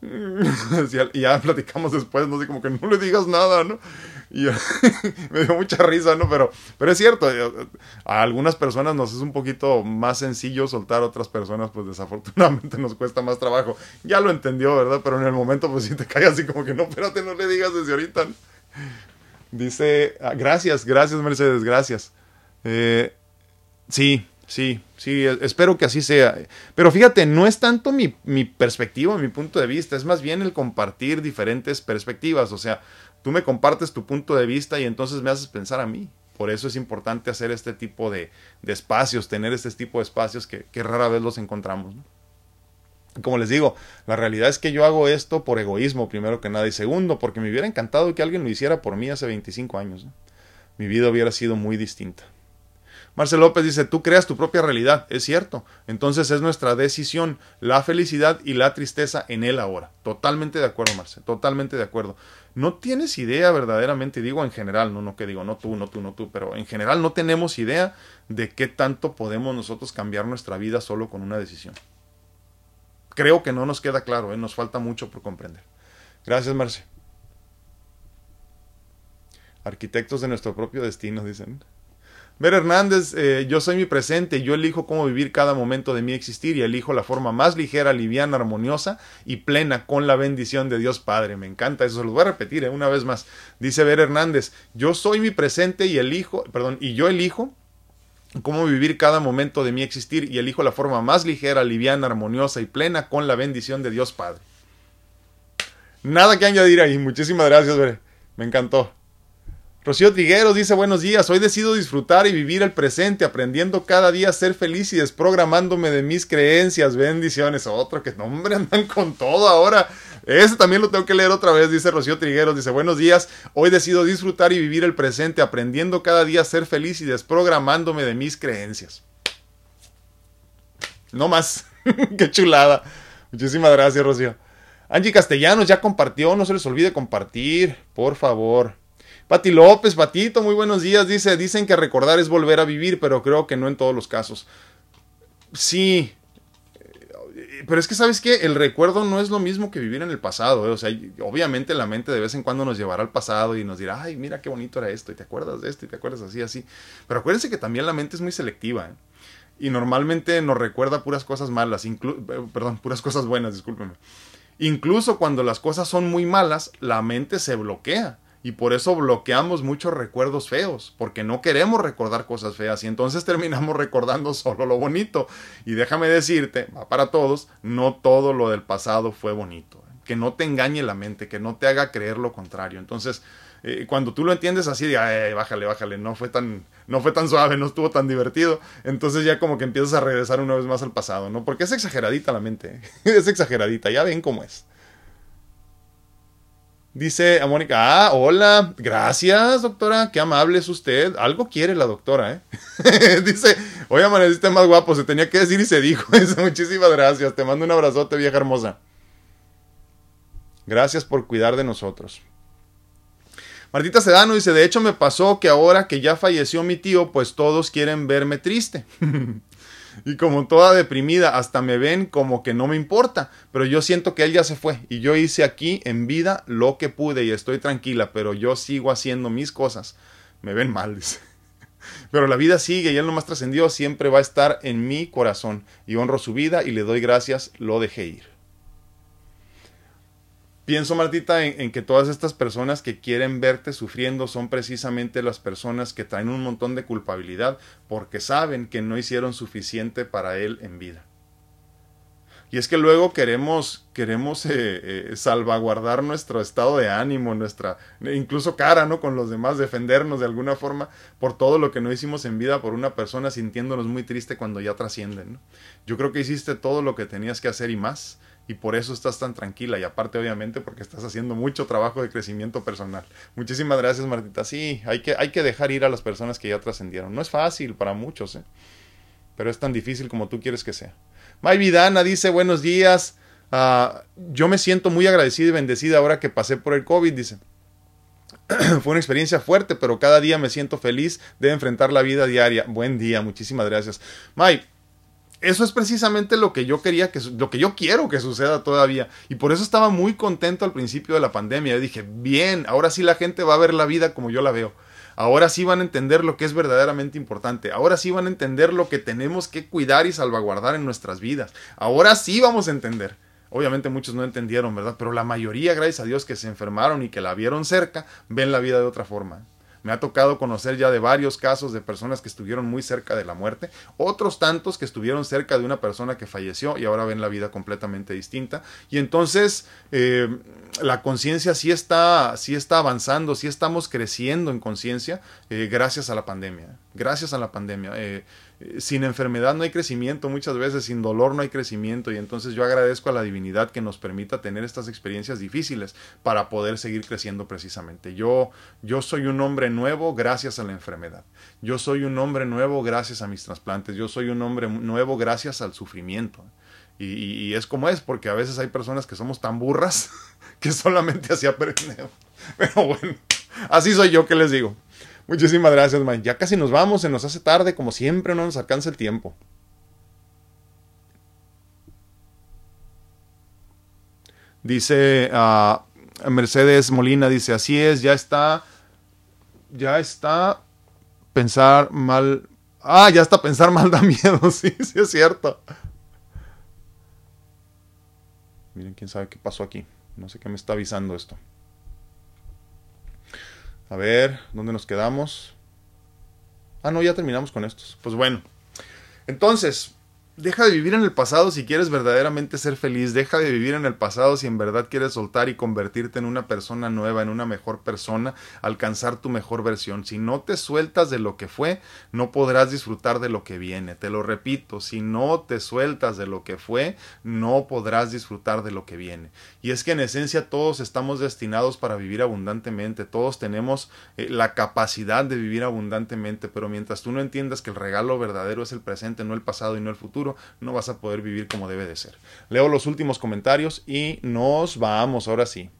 y ya platicamos después, no sé, como que no le digas nada, ¿no? Y me dio mucha risa, ¿no? Pero, pero es cierto, a algunas personas nos es un poquito más sencillo soltar, a otras personas, pues desafortunadamente nos cuesta más trabajo. Ya lo entendió, ¿verdad? Pero en el momento, pues si te cae así como que no, espérate, no le digas desde ahorita. Dice, ah, gracias, gracias Mercedes, gracias. Eh, sí, Sí, sí, e, espero que así sea. Pero fíjate, no es tanto mi, mi, perspectiva, mi punto de vista, es más bien el compartir diferentes perspectivas. O sea, tú me compartes tu punto de vista y entonces me haces pensar a mí. Por eso es importante hacer este tipo de, de espacios, tener este tipo de espacios que, que rara vez los encontramos. Como les digo, la realidad es que yo hago esto por egoísmo, primero que nada, y segundo, porque me hubiera encantado que alguien lo hiciera por mí hace 25 años. Mi vida hubiera sido muy distinta. Marcel López dice, tú creas tu propia realidad. Es cierto. Entonces es nuestra decisión, la felicidad y la tristeza en él ahora. Totalmente de acuerdo, Marcel. Totalmente de acuerdo. No tienes idea verdaderamente, digo en general, no, no que digo, no tú, no tú, no tú, pero en general no tenemos idea de qué tanto podemos nosotros cambiar nuestra vida solo con una decisión. Creo que no nos queda claro, ¿eh? nos falta mucho por comprender. Gracias, Marce. Arquitectos de nuestro propio destino, dicen. Ver Hernández, eh, yo soy mi presente, yo elijo cómo vivir cada momento de mi existir y elijo la forma más ligera, liviana, armoniosa y plena con la bendición de Dios Padre. Me encanta eso, se lo voy a repetir eh, una vez más. Dice Ver Hernández, yo soy mi presente y elijo, perdón, y yo elijo cómo vivir cada momento de mi existir y elijo la forma más ligera, liviana, armoniosa y plena con la bendición de Dios Padre. Nada que añadir ahí, muchísimas gracias, Ver. Me encantó. Rocío Trigueros dice buenos días, hoy decido disfrutar y vivir el presente, aprendiendo cada día a ser feliz y desprogramándome de mis creencias, bendiciones. Otro que, no, hombre, andan con todo ahora. Ese también lo tengo que leer otra vez, dice Rocío Trigueros. Dice, buenos días, hoy decido disfrutar y vivir el presente, aprendiendo cada día a ser feliz y desprogramándome de mis creencias. No más. Qué chulada. Muchísimas gracias, Rocío. Angie Castellanos ya compartió, no se les olvide compartir, por favor. Pati López, Patito, muy buenos días. Dice, dicen que recordar es volver a vivir, pero creo que no en todos los casos. Sí, pero es que, ¿sabes qué? El recuerdo no es lo mismo que vivir en el pasado. ¿eh? O sea, obviamente la mente de vez en cuando nos llevará al pasado y nos dirá, ay, mira qué bonito era esto, y te acuerdas de esto, y te acuerdas así, así. Pero acuérdense que también la mente es muy selectiva. ¿eh? Y normalmente nos recuerda puras cosas malas, eh, perdón, puras cosas buenas, discúlpenme. Incluso cuando las cosas son muy malas, la mente se bloquea y por eso bloqueamos muchos recuerdos feos, porque no queremos recordar cosas feas y entonces terminamos recordando solo lo bonito. Y déjame decirte, va para todos, no todo lo del pasado fue bonito. Que no te engañe la mente, que no te haga creer lo contrario. Entonces, eh, cuando tú lo entiendes así, de, bájale, bájale, no fue, tan, no fue tan suave, no estuvo tan divertido, entonces ya como que empiezas a regresar una vez más al pasado, ¿no? Porque es exageradita la mente, ¿eh? es exageradita, ya ven cómo es. Dice a Mónica, ah, hola, gracias doctora, qué amable es usted. Algo quiere la doctora, ¿eh? Dice, oye, amaneciste más guapo, se tenía que decir y se dijo eso. Muchísimas gracias, te mando un abrazote, vieja hermosa. Gracias por cuidar de nosotros. Martita Sedano dice, de hecho me pasó que ahora que ya falleció mi tío, pues todos quieren verme triste. y como toda deprimida, hasta me ven como que no me importa, pero yo siento que él ya se fue y yo hice aquí en vida lo que pude y estoy tranquila, pero yo sigo haciendo mis cosas. Me ven mal, dice. Pero la vida sigue y él no más trascendió, siempre va a estar en mi corazón y honro su vida y le doy gracias, lo dejé ir. Pienso, Martita, en, que todas estas personas que quieren verte sufriendo son precisamente las personas que traen un montón de culpabilidad porque saben que no hicieron suficiente para él en vida. Y es que luego queremos, queremos eh, eh, salvaguardar nuestro estado de ánimo, nuestra, incluso cara, ¿no? Con los demás, defendernos de alguna forma por todo lo que no hicimos en vida por una persona sintiéndonos muy triste cuando ya trascienden, Yo creo que hiciste todo lo que tenías que hacer y más y por eso estás tan tranquila y aparte obviamente porque estás haciendo mucho trabajo de crecimiento personal. Muchísimas gracias Martita. Sí, hay que, hay que dejar ir a las personas que ya trascendieron. No es fácil para muchos, ¿eh? pero es tan difícil como tú quieres que sea. May Vidana dice buenos días. Ah, yo me siento muy agradecida y bendecida ahora que pasé por el COVID, dice. Fue una experiencia fuerte, pero cada día me siento feliz de enfrentar la vida diaria. Buen día, muchísimas gracias. May, eso es precisamente lo que yo quería que lo que yo quiero que suceda todavía y por eso estaba muy contento al principio de la pandemia. Yo dije, "Bien, ahora sí la gente va a ver la vida como yo la veo. Ahora sí van a entender lo que es verdaderamente importante. Ahora sí van a entender lo que tenemos que cuidar y salvaguardar en nuestras vidas. Ahora sí vamos a entender." Obviamente muchos no entendieron, ¿verdad? Pero la mayoría, gracias a Dios, que se enfermaron y que la vieron cerca, ven la vida de otra forma. Me ha tocado conocer ya de varios casos de personas que estuvieron muy cerca de la muerte, otros tantos que estuvieron cerca de una persona que falleció y ahora ven la vida completamente distinta. Y entonces eh, la conciencia sí está, sí está avanzando, sí estamos creciendo en conciencia eh, gracias a la pandemia. Gracias a la pandemia. Eh, sin enfermedad no hay crecimiento, muchas veces sin dolor no hay crecimiento y entonces yo agradezco a la divinidad que nos permita tener estas experiencias difíciles para poder seguir creciendo precisamente. Yo, yo soy un hombre nuevo gracias a la enfermedad. Yo soy un hombre nuevo gracias a mis trasplantes. Yo soy un hombre nuevo gracias al sufrimiento. Y, y, es como es, porque a veces hay personas que somos tan burras que solamente así aprendemos. Pero bueno, así soy yo que les digo. Muchísimas gracias, man. Ya casi nos vamos, se nos hace tarde, como siempre, no nos alcanza el tiempo. Dice uh, Mercedes Molina, dice, así es, ya está, ya está pensar mal. Ah, ya está pensar mal da miedo, sí, sí es cierto. Miren, quién sabe qué pasó aquí. No sé qué me está avisando esto. A ver, ¿dónde nos quedamos? Ah, no, ya terminamos con estos. Pues bueno. Entonces, deja de vivir en el pasado si quieres verdaderamente ser feliz, deja de vivir en el pasado si en verdad quieres soltar y convertirte en una persona nueva, en una mejor persona, alcanzar tu mejor versión. Si no te sueltas de lo que fue, no podrás disfrutar de lo que viene. Te lo repito, si no te sueltas de lo que fue, no podrás disfrutar de lo que viene. Y es que en esencia todos estamos destinados para vivir abundantemente, todos tenemos eh, la capacidad de vivir abundantemente, pero mientras tú no entiendas que el regalo verdadero es el presente, no el pasado y no el futuro, no vas a poder vivir como debe de ser. Leo los últimos comentarios y nos vamos, ahora sí.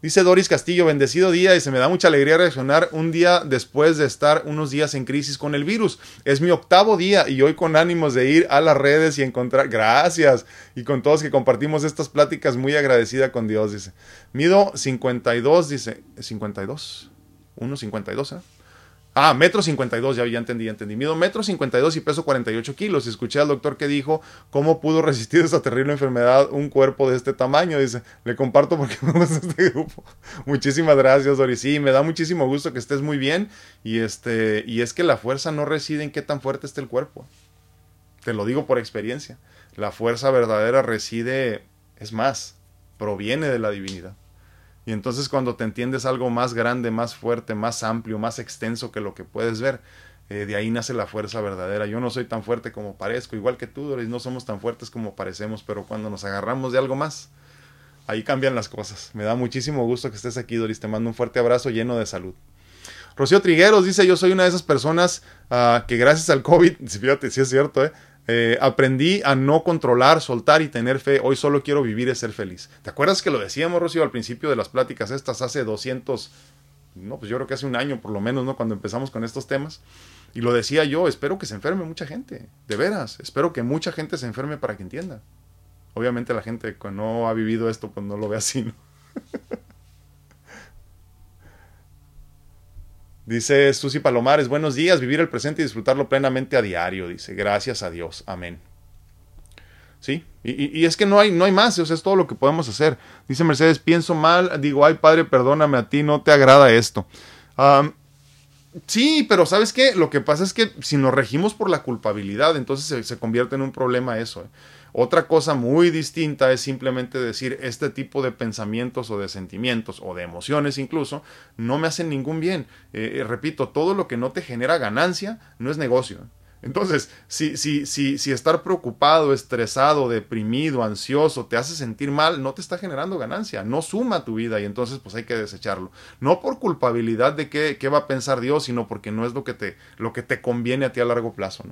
Dice Doris Castillo, bendecido día y se me da mucha alegría reaccionar un día después de estar unos días en crisis con el virus. Es mi octavo día y hoy con ánimos de ir a las redes y encontrar... Gracias. Y con todos que compartimos estas pláticas, muy agradecida con Dios, dice. Mido 52, dice. 52. 1,52, ¿eh? Ah, metro 52, ya, ya entendí, ya entendí. Mido metro 52 y peso 48 kilos. Escuché al doctor que dijo cómo pudo resistir esta terrible enfermedad un cuerpo de este tamaño. Dice, le comparto porque me gusta este grupo. Muchísimas gracias, Doris. Sí, me da muchísimo gusto que estés muy bien. Y, este, y es que la fuerza no reside en qué tan fuerte esté el cuerpo. Te lo digo por experiencia. La fuerza verdadera reside, es más, proviene de la divinidad. Y entonces cuando te entiendes algo más grande, más fuerte, más amplio, más extenso que lo que puedes ver, eh, de ahí nace la fuerza verdadera. Yo no soy tan fuerte como parezco, igual que tú, Doris, no somos tan fuertes como parecemos, pero cuando nos agarramos de algo más, ahí cambian las cosas. Me da muchísimo gusto que estés aquí, Doris. Te mando un fuerte abrazo lleno de salud. Rocío Trigueros dice, yo soy una de esas personas uh, que gracias al COVID, fíjate, sí es cierto, ¿eh? Eh, aprendí a no controlar, soltar y tener fe. Hoy solo quiero vivir y ser feliz. ¿Te acuerdas que lo decíamos, Rocío, al principio de las pláticas estas hace 200, no, pues yo creo que hace un año por lo menos, ¿no? Cuando empezamos con estos temas. Y lo decía yo, espero que se enferme mucha gente, de veras, espero que mucha gente se enferme para que entienda. Obviamente la gente que no ha vivido esto, pues no lo ve así, ¿no? Dice Susi Palomares, buenos días, vivir el presente y disfrutarlo plenamente a diario, dice, gracias a Dios, amén. Sí, y, es que no hay, no hay más, eso es todo lo que podemos hacer. Dice Mercedes, pienso mal, digo, ay padre, perdóname a ti, no te agrada esto. sí, pero ¿sabes qué? Lo que pasa es que si nos regimos por la culpabilidad, entonces se, se convierte en un problema eso. ¿eh? Otra cosa muy distinta es simplemente decir este tipo de pensamientos o de sentimientos o de emociones incluso no me hacen ningún bien. Eh, eh, repito, todo lo que no te genera ganancia no es negocio. Entonces, si, si, si, si estar preocupado, estresado, deprimido, ansioso te hace sentir mal, no te está generando ganancia, no suma tu vida y entonces pues hay que desecharlo. No por culpabilidad de qué, qué va a pensar Dios, sino porque no es lo que te, lo que te conviene a ti a largo plazo.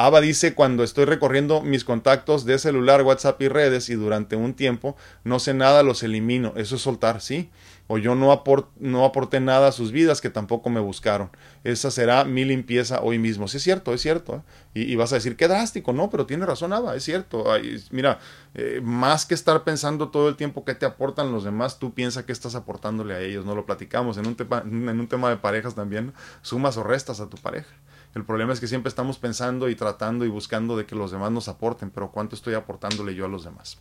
Ava dice, cuando estoy recorriendo mis contactos de celular, WhatsApp y redes y durante un tiempo no sé nada, los elimino. Eso es soltar, ¿sí? O yo no, aporté nada a sus vidas que tampoco me buscaron. Esa será mi limpieza hoy mismo. Sí, es cierto, es cierto. ¿eh? Y, vas a decir, qué drástico, no, pero tiene razón Ava, es cierto. mira, eh, más que estar pensando todo el tiempo qué te aportan los demás, tú piensa qué estás aportándole a ellos. No lo platicamos en un, en un tema de parejas también. Sumas o restas a tu pareja. El problema es que siempre estamos pensando y tratando y buscando de que los demás nos aporten, pero ¿cuánto estoy aportándole yo a los demás?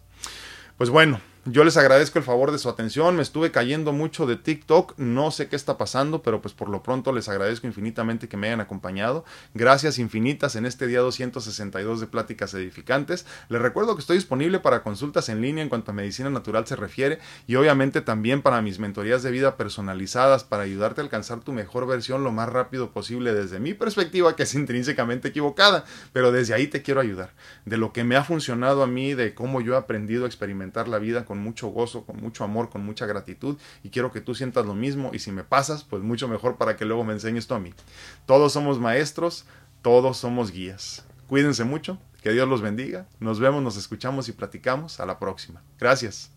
Pues bueno, yo les agradezco el favor de su atención. Me estuve cayendo mucho de TikTok. No sé qué está pasando, pero pues por lo pronto les agradezco infinitamente que me hayan acompañado. Gracias infinitas en este día 262 de Pláticas Edificantes. Les recuerdo que estoy disponible para consultas en línea en cuanto a medicina natural se refiere y obviamente también para mis mentorías de vida personalizadas para ayudarte a alcanzar tu mejor versión lo más rápido posible desde mi perspectiva, que es intrínsecamente equivocada, pero desde ahí te quiero ayudar. De lo que me ha funcionado a mí, de cómo yo he aprendido a experimentar la vida con mucho gozo, con mucho amor, con mucha gratitud y quiero que tú sientas lo mismo y si me pasas, pues mucho mejor para que luego me enseñes tú a mí. Todos somos maestros, todos somos guías. Cuídense mucho, que Dios los bendiga. Nos vemos, nos escuchamos y platicamos. A la próxima. Gracias.